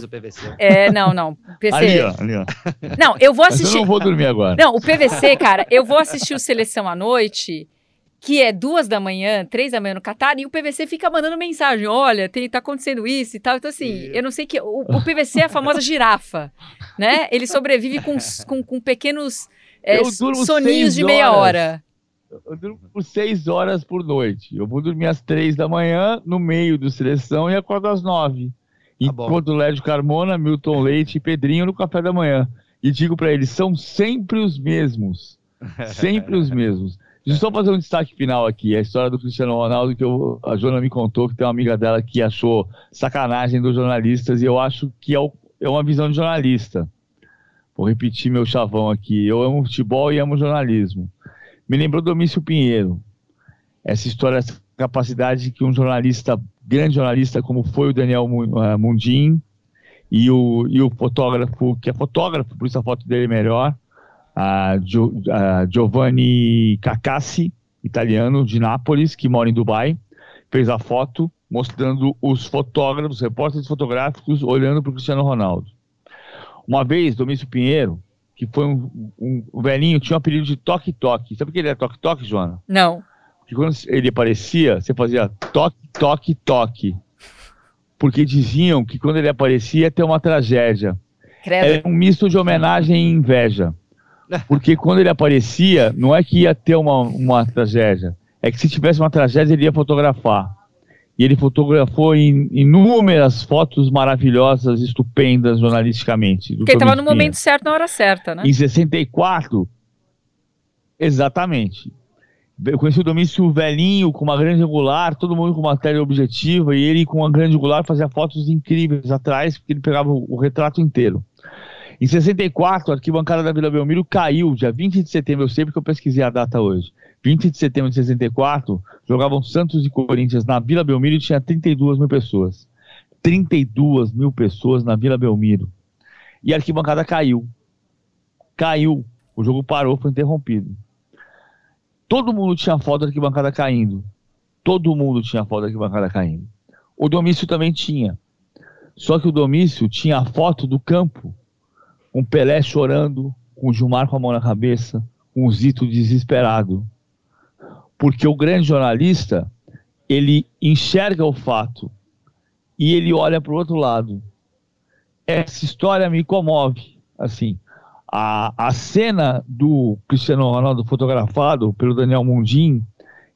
É, não, não. PC... Ali, ó, ali, ó. Não, eu vou assistir. Mas eu não vou dormir agora. Não, o PVC, cara, eu vou assistir o Seleção à noite, que é duas da manhã, três da manhã no Catar, e o PVC fica mandando mensagem: olha, tem, tá acontecendo isso e tal. Então, assim, eu não sei que. O, o PVC é a famosa girafa, né? Ele sobrevive com, com, com pequenos é, soninhos de meia horas. hora eu durmo por seis horas por noite. Eu vou dormir às três da manhã, no meio do seleção, e acordo às nove. Tá Enquanto Lédio Carmona, Milton Leite e Pedrinho no café da manhã. E digo para eles, são sempre os mesmos. Sempre os mesmos. Deixa eu só fazer um destaque final aqui. A história do Cristiano Ronaldo, que eu, a Jona me contou que tem uma amiga dela que achou sacanagem dos jornalistas, e eu acho que é, é uma visão de jornalista. Vou repetir meu chavão aqui. Eu amo futebol e amo jornalismo me lembrou Domício Pinheiro. Essa história, essa capacidade que um jornalista, grande jornalista como foi o Daniel eh, Mundim, e o, e o fotógrafo, que é fotógrafo, por isso a foto dele é melhor, a, Gio, a Giovanni Cacassi, italiano de Nápoles, que mora em Dubai, fez a foto mostrando os fotógrafos, repórteres fotográficos olhando para o Cristiano Ronaldo. Uma vez, Domício Pinheiro, que foi um, um, um velhinho, tinha um apelido de Toque Toque. Sabe o que ele é Toque Toque, Joana? Não. Que quando ele aparecia, você fazia Toque Toque Toque. Porque diziam que quando ele aparecia ia ter uma tragédia. Credo. É um misto de homenagem e inveja. Porque quando ele aparecia, não é que ia ter uma, uma tragédia, é que se tivesse uma tragédia ele ia fotografar. E ele fotografou in, inúmeras fotos maravilhosas, estupendas jornalisticamente. Porque ele estava no momento certo, na hora certa, né? Em 64, exatamente. Eu conheci o Domício velhinho, com uma grande angular, todo mundo com uma tela objetiva, e ele com uma grande angular fazia fotos incríveis atrás, porque ele pegava o, o retrato inteiro. Em 64, a arquibancada da Vila Belmiro caiu, dia 20 de setembro, eu sei porque eu pesquisei a data hoje. 20 de setembro de 64, jogavam Santos e Corinthians na Vila Belmiro e tinha 32 mil pessoas. 32 mil pessoas na Vila Belmiro. E a arquibancada caiu. Caiu. O jogo parou, foi interrompido. Todo mundo tinha foto da arquibancada caindo. Todo mundo tinha foto da arquibancada caindo. O Domício também tinha. Só que o Domício tinha a foto do campo, com Pelé chorando, com Gilmar com a mão na cabeça, com Zito desesperado porque o grande jornalista ele enxerga o fato e ele olha para o outro lado. Essa história me comove. Assim, a, a cena do Cristiano Ronaldo fotografado pelo Daniel Mundim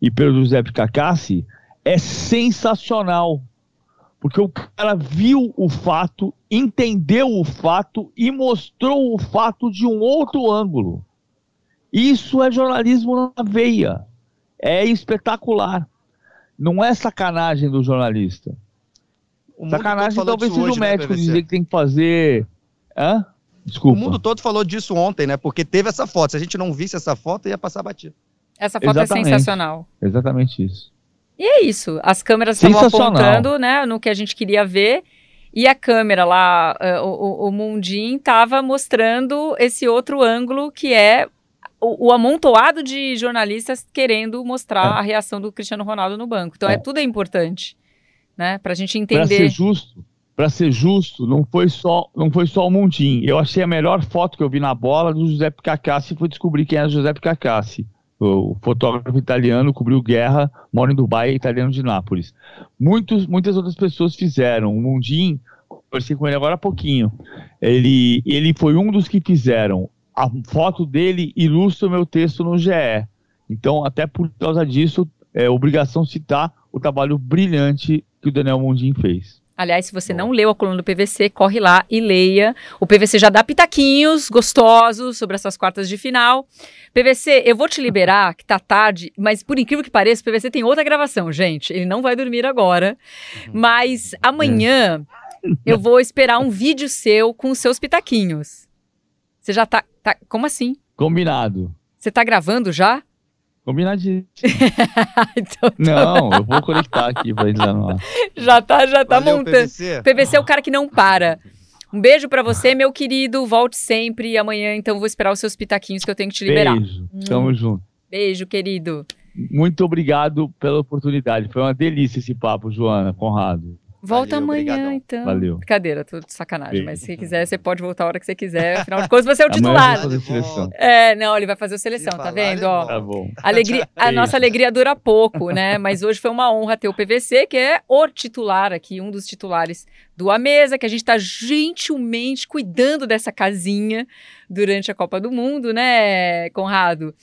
e pelo Giuseppe Cacassi é sensacional. Porque o cara viu o fato, entendeu o fato e mostrou o fato de um outro ângulo. Isso é jornalismo na veia é espetacular. Não é sacanagem do jornalista. Sacanagem talvez seja o né, médico né, dizer que tem que fazer. Hã? Desculpa. O mundo todo falou disso ontem, né? Porque teve essa foto. Se a gente não visse essa foto, ia passar batido. Essa foto é Exatamente. é sensacional. Exatamente isso. E é isso. As câmeras estavam apontando, né, no que a gente queria ver. E a câmera lá, uh, o, o Mundim, estava mostrando esse outro ângulo que é o, o, amontoado de jornalistas querendo mostrar é. a reação do Cristiano Ronaldo no banco. Então, é, é tudo é importante, né? Para a gente entender. Para ser justo, para ser justo, não foi só, não foi só o Montim. Eu achei a melhor foto que eu vi na bola do Giuseppe Cacassi foi descobrir quem era o Giuseppe Cacassi. O fotógrafo italiano cobriu guerra, mora em Dubai, é italiano de Nápoles. Muitos, muitas outras pessoas fizeram. O Mundim, conversei com ele agora há pouquinho. Ele, ele foi um dos que fizeram a foto dele ilustra o meu texto no GE. Então, até por causa disso, é obrigação citar o trabalho brilhante que o Daniel Mundim fez. Aliás, se você não leu a coluna do PVC, corre lá e leia. O PVC já dá pitaquinhos gostosos sobre essas quartas de final. PVC, eu vou te liberar, que tá tarde, mas por incrível que pareça, o PVC tem outra gravação, gente. Ele não vai dormir agora. Mas amanhã é. eu vou esperar um vídeo seu com os seus pitaquinhos. Você já tá. tá como assim? Combinado. Você tá gravando já? Combinadinho. então, tá. Não, eu vou conectar aqui pra entrar no ar. Já tá, já tá Valeu, montando. PVC. PVC é o cara que não para. Um beijo para você, meu querido. Volte sempre. E amanhã, então, vou esperar os seus pitaquinhos que eu tenho que te liberar. Beijo. Hum. Tamo junto. Beijo, querido. Muito obrigado pela oportunidade. Foi uma delícia esse papo, Joana, Conrado. Volta Valeu, amanhã, obrigadão. então. Valeu. Brincadeira, tudo de sacanagem. Beijo. Mas se quiser, você pode voltar a hora que você quiser. Afinal de contas, você é o titular. É, não, ele vai fazer a seleção, tá vendo? Ó, tá bom. Alegria, a nossa alegria dura pouco, né? Mas hoje foi uma honra ter o PVC, que é o titular aqui, um dos titulares do A Mesa, que a gente está gentilmente cuidando dessa casinha durante a Copa do Mundo, né, Conrado?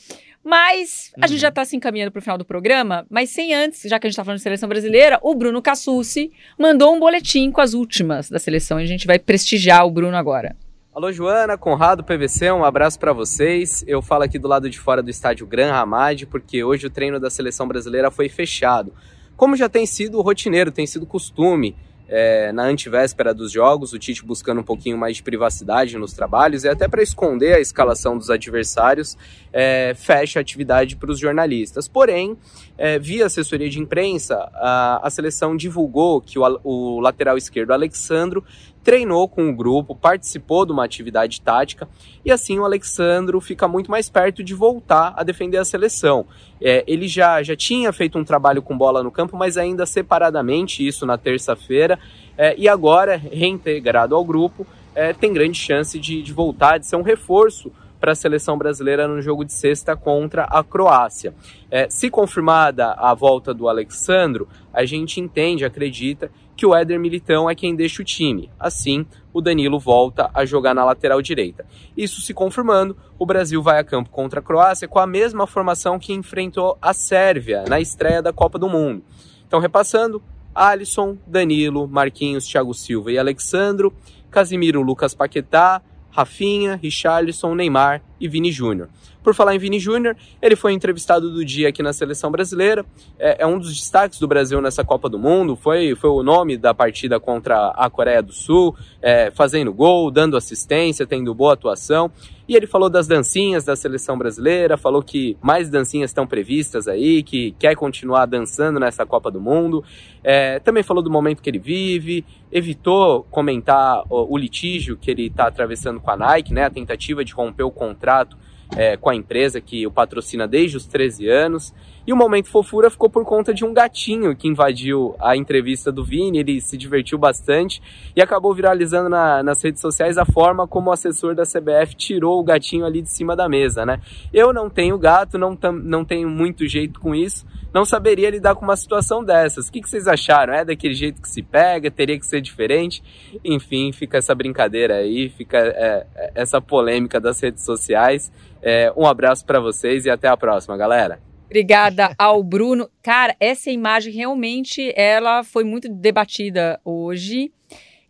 Mas a uhum. gente já está se encaminhando para o final do programa, mas sem antes, já que a gente está falando de seleção brasileira, o Bruno Cassucci mandou um boletim com as últimas da seleção e a gente vai prestigiar o Bruno agora. Alô, Joana, Conrado, PVC, um abraço para vocês. Eu falo aqui do lado de fora do estádio Gran Hamad, porque hoje o treino da seleção brasileira foi fechado. Como já tem sido rotineiro, tem sido costume é, na antivéspera dos jogos, o Tite buscando um pouquinho mais de privacidade nos trabalhos e até para esconder a escalação dos adversários, é, fecha a atividade para os jornalistas. Porém, é, via assessoria de imprensa, a, a seleção divulgou que o, o lateral esquerdo Alexandro treinou com o grupo, participou de uma atividade tática e assim o Alexandro fica muito mais perto de voltar a defender a seleção. É, ele já, já tinha feito um trabalho com bola no campo, mas ainda separadamente, isso na terça-feira, é, e agora, reintegrado ao grupo, é, tem grande chance de, de voltar, de ser um reforço para a seleção brasileira no jogo de sexta contra a Croácia. É, se confirmada a volta do Alexandro, a gente entende, acredita que o Éder Militão é quem deixa o time. Assim, o Danilo volta a jogar na lateral direita. Isso se confirmando, o Brasil vai a campo contra a Croácia com a mesma formação que enfrentou a Sérvia na estreia da Copa do Mundo. Então, repassando, Alisson, Danilo, Marquinhos, Thiago Silva e Alexandro, Casimiro, Lucas Paquetá, Rafinha, Richarlison, Neymar e Vini Júnior. Por falar em Vini Júnior, ele foi entrevistado do dia aqui na seleção brasileira. É, é, um dos destaques do Brasil nessa Copa do Mundo. Foi, foi o nome da partida contra a Coreia do Sul, é, fazendo gol, dando assistência, tendo boa atuação. E ele falou das dancinhas da seleção brasileira, falou que mais dancinhas estão previstas aí, que quer continuar dançando nessa Copa do Mundo. É, também falou do momento que ele vive, evitou comentar o, o litígio que ele está atravessando com a Nike, né, a tentativa de romper o contrato é, com a empresa que o patrocina desde os 13 anos. E o momento fofura ficou por conta de um gatinho que invadiu a entrevista do Vini, ele se divertiu bastante e acabou viralizando na, nas redes sociais a forma como o assessor da CBF tirou o gatinho ali de cima da mesa, né? Eu não tenho gato, não, tam, não tenho muito jeito com isso, não saberia lidar com uma situação dessas. O que, que vocês acharam? É daquele jeito que se pega? Teria que ser diferente? Enfim, fica essa brincadeira aí, fica é, é essa polêmica das redes sociais. É, um abraço para vocês e até a próxima, galera. Obrigada ao Bruno. Cara, essa imagem realmente ela foi muito debatida hoje.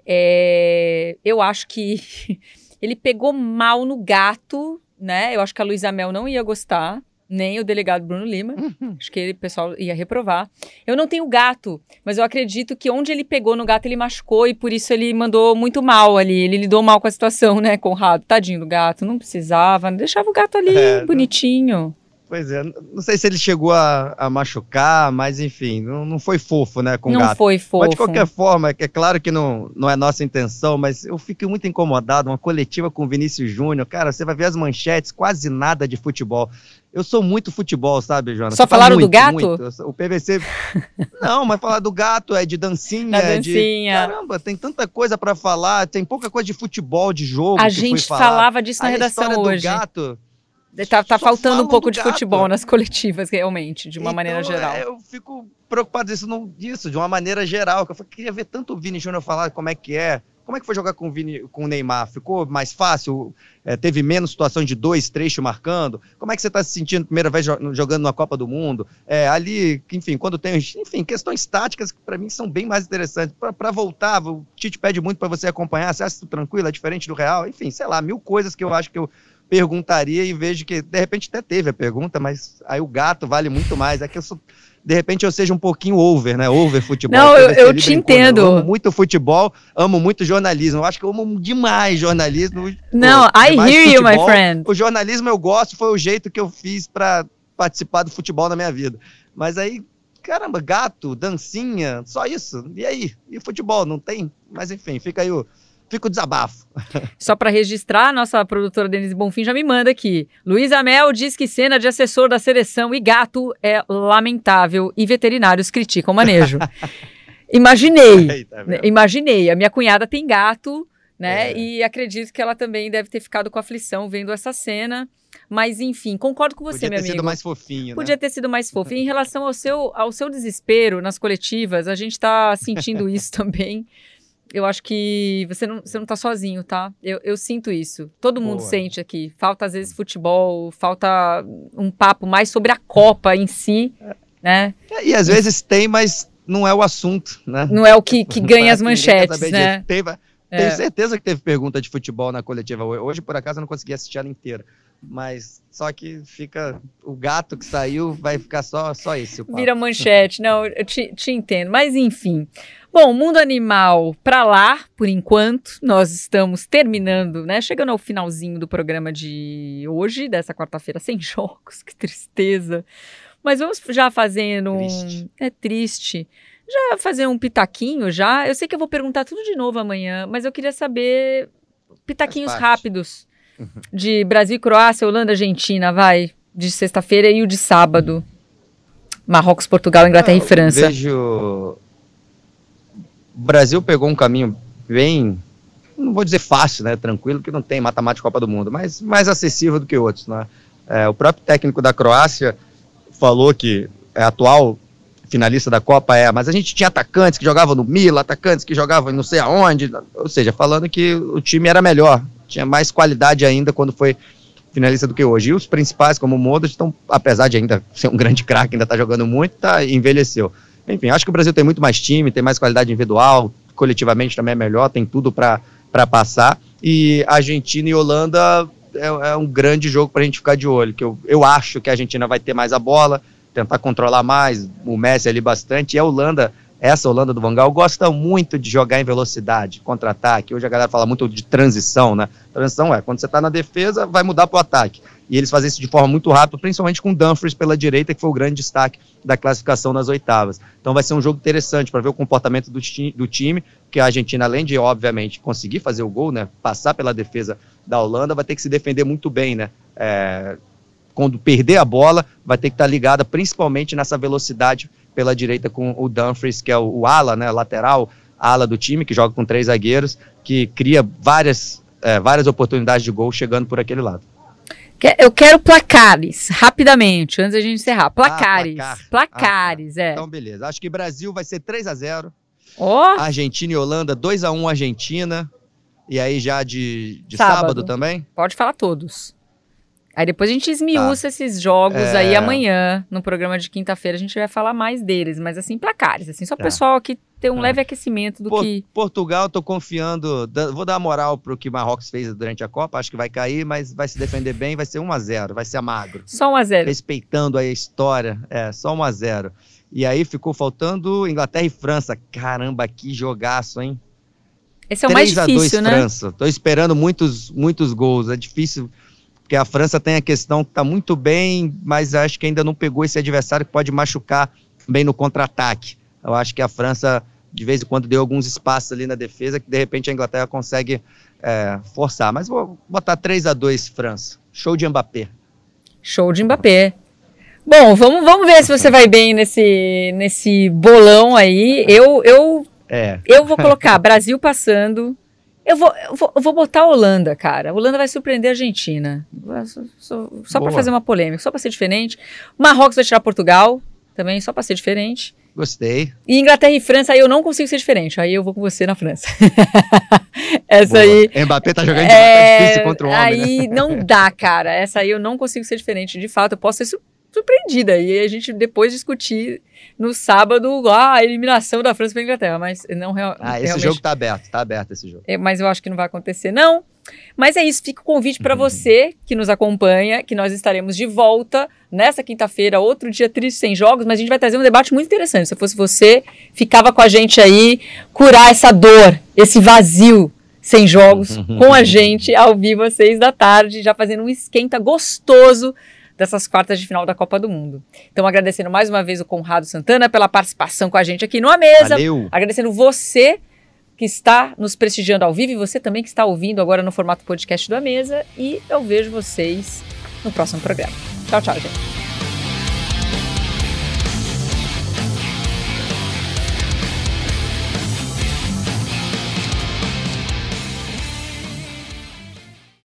É, eu acho que ele pegou mal no gato, né? Eu acho que a Luísa Mel não ia gostar, nem o delegado Bruno Lima. Uhum. Acho que ele, o pessoal ia reprovar. Eu não tenho gato, mas eu acredito que onde ele pegou no gato ele machucou e por isso ele mandou muito mal ali. Ele lidou mal com a situação, né, Conrado? Tadinho do gato, não precisava, deixava o gato ali é, bonitinho. Não... Pois é, não sei se ele chegou a, a machucar, mas enfim, não, não foi fofo, né, com não o gato. Não foi fofo. Mas de qualquer forma, é claro que não, não é nossa intenção, mas eu fico muito incomodado, uma coletiva com o Vinícius Júnior, cara, você vai ver as manchetes, quase nada de futebol. Eu sou muito futebol, sabe, Jonas? Só falaram muito, do gato? Muito. O PVC. não, mas falar do gato é de dancinha, da é dancinha. de. Caramba, tem tanta coisa para falar, tem pouca coisa de futebol, de jogo. A gente falava disso na a redação hoje. Do gato Tá, tá faltando um pouco de gato. futebol nas coletivas, realmente, de uma então, maneira geral. É, eu fico preocupado disso, não, disso, de uma maneira geral. Eu queria ver tanto o Vini Júnior falar como é que é. Como é que foi jogar com o, Vini, com o Neymar? Ficou mais fácil? É, teve menos situação de dois, três marcando? Como é que você está se sentindo primeira vez jogando na Copa do Mundo? É, ali, enfim, quando tem, enfim, questões táticas que para mim são bem mais interessantes. Para voltar, o Tite pede muito para você acompanhar. Você acha tranquilo? É diferente do Real? Enfim, sei lá, mil coisas que eu acho que eu perguntaria e vejo que, de repente, até teve a pergunta, mas aí o gato vale muito mais. É que eu sou, de repente eu seja um pouquinho over, né? Over futebol. Não, eu, eu te entendo. Eu amo muito futebol, amo muito jornalismo. Eu acho que eu amo demais jornalismo. Não, Pô, I hear futebol. you, my friend. O jornalismo eu gosto, foi o jeito que eu fiz para participar do futebol na minha vida. Mas aí, caramba, gato, dancinha, só isso. E aí? E futebol? Não tem? Mas enfim, fica aí o fica o desabafo. Só para registrar, nossa produtora Denise Bonfim já me manda aqui. Luiz Amel diz que cena de assessor da seleção e gato é lamentável e veterinários criticam o manejo. imaginei, Aí, tá imaginei. A minha cunhada tem gato, né? É. E acredito que ela também deve ter ficado com aflição vendo essa cena. Mas, enfim, concordo com você, Podia meu amigo. Podia ter sido mais fofinho, Podia né? ter sido mais fofo. em relação ao seu, ao seu desespero nas coletivas, a gente está sentindo isso também eu acho que você não, você não tá sozinho, tá? Eu, eu sinto isso. Todo mundo Boa. sente aqui. Falta, às vezes, futebol, falta um papo mais sobre a Copa em si, né? É, e às e... vezes tem, mas não é o assunto, né? Não é o que, que ganha as manchetes, né? Teve, é. Tenho certeza que teve pergunta de futebol na coletiva. Hoje, por acaso, eu não consegui assistir ela inteira. Mas só que fica. O gato que saiu vai ficar só, só esse. Vira manchete. Não, eu te, te entendo. Mas enfim. Bom, mundo animal para lá, por enquanto. Nós estamos terminando, né? Chegando ao finalzinho do programa de hoje, dessa quarta-feira, sem jogos. Que tristeza. Mas vamos já fazendo triste. um. É triste. Já fazer um pitaquinho já. Eu sei que eu vou perguntar tudo de novo amanhã, mas eu queria saber pitaquinhos rápidos de Brasil, Croácia, Holanda, Argentina, vai, de sexta-feira e o de sábado. Marrocos, Portugal, Inglaterra e França. Vejo. O Brasil pegou um caminho bem não vou dizer fácil, né? Tranquilo, que não tem matemática Copa do Mundo, mas mais acessível do que outros, né? É, o próprio técnico da Croácia falou que é atual finalista da Copa é, mas a gente tinha atacantes que jogavam no Milan, atacantes que jogavam não sei aonde, ou seja, falando que o time era melhor, tinha mais qualidade ainda quando foi finalista do que hoje. E os principais, como o Modric, estão, apesar de ainda ser um grande craque, ainda está jogando muito, tá, envelheceu. Enfim, acho que o Brasil tem muito mais time, tem mais qualidade individual, coletivamente também é melhor, tem tudo para passar. E Argentina e Holanda é, é um grande jogo para a gente ficar de olho, que eu, eu acho que a Argentina vai ter mais a bola, tentar controlar mais, o Messi ali bastante, e a Holanda, essa Holanda do Vangal, gosta muito de jogar em velocidade, contra-ataque. Hoje a galera fala muito de transição, né? Transição é, quando você está na defesa, vai mudar para o ataque. E eles fazem isso de forma muito rápida, principalmente com o Dumfries pela direita, que foi o grande destaque da classificação nas oitavas. Então vai ser um jogo interessante para ver o comportamento do, ti do time, que a Argentina, além de, obviamente, conseguir fazer o gol, né? Passar pela defesa da Holanda, vai ter que se defender muito bem, né? É, quando perder a bola, vai ter que estar ligada principalmente nessa velocidade pela direita com o Dumfries, que é o, o ala, né, lateral, ala do time, que joga com três zagueiros, que cria várias, é, várias oportunidades de gol chegando por aquele lado. Eu quero placares, rapidamente, antes da gente encerrar. Placares. Ah, placar. Placares, ah, tá. é. Então, beleza. Acho que Brasil vai ser 3 a 0 oh. Argentina e Holanda, 2 a 1 Argentina. E aí já de, de sábado. sábado também? Pode falar todos. Aí depois a gente esmiuça tá. esses jogos é... aí amanhã, no programa de quinta-feira, a gente vai falar mais deles, mas assim, placares, assim, só o tá. pessoal aqui ter um é. leve aquecimento do Por, que. Portugal, tô confiando, vou dar moral pro que Marrocos fez durante a Copa, acho que vai cair, mas vai se defender bem, vai ser 1 a 0 vai ser magro. Só 1 a 0 Respeitando aí a história, é, só 1 a 0 E aí ficou faltando Inglaterra e França. Caramba, que jogaço, hein? Esse é o mais difícil, né? França. Tô esperando muitos, muitos gols. É difícil porque a França tem a questão que está muito bem, mas acho que ainda não pegou esse adversário que pode machucar bem no contra-ataque. Eu acho que a França, de vez em quando, deu alguns espaços ali na defesa que de repente a Inglaterra consegue é, forçar. Mas vou botar 3 a 2 França. Show de Mbappé. Show de Mbappé. Bom, vamos, vamos ver se você vai bem nesse, nesse bolão aí. Eu, eu, é. eu vou colocar Brasil passando, eu vou, eu vou, eu vou botar a Holanda, cara. A Holanda vai surpreender a Argentina. Só, só, só para fazer uma polêmica, só para ser diferente. Marrocos vai tirar Portugal, também, só para ser diferente. Gostei. E Inglaterra e França, aí eu não consigo ser diferente. Aí eu vou com você na França. Essa Boa. aí. Mbappé tá jogando é, difícil contra o homem. Aí né? não dá, cara. Essa aí eu não consigo ser diferente. De fato, eu posso ser surpreendida. E a gente depois discutir no sábado a eliminação da França para Inglaterra, mas não real, Ah, esse jogo tá aberto, tá aberto esse jogo. É, mas eu acho que não vai acontecer não. Mas é isso, fica o convite para uhum. você que nos acompanha, que nós estaremos de volta nessa quinta-feira, outro dia triste sem jogos, mas a gente vai trazer um debate muito interessante. Se fosse você, ficava com a gente aí, curar essa dor, esse vazio sem jogos com a gente ao vivo às seis da tarde, já fazendo um esquenta gostoso dessas quartas de final da Copa do Mundo. Então, agradecendo mais uma vez o Conrado Santana pela participação com a gente aqui no Mesa. Valeu. Agradecendo você que está nos prestigiando ao vivo e você também que está ouvindo agora no formato podcast do A Mesa. E eu vejo vocês no próximo programa. Tchau, tchau, gente.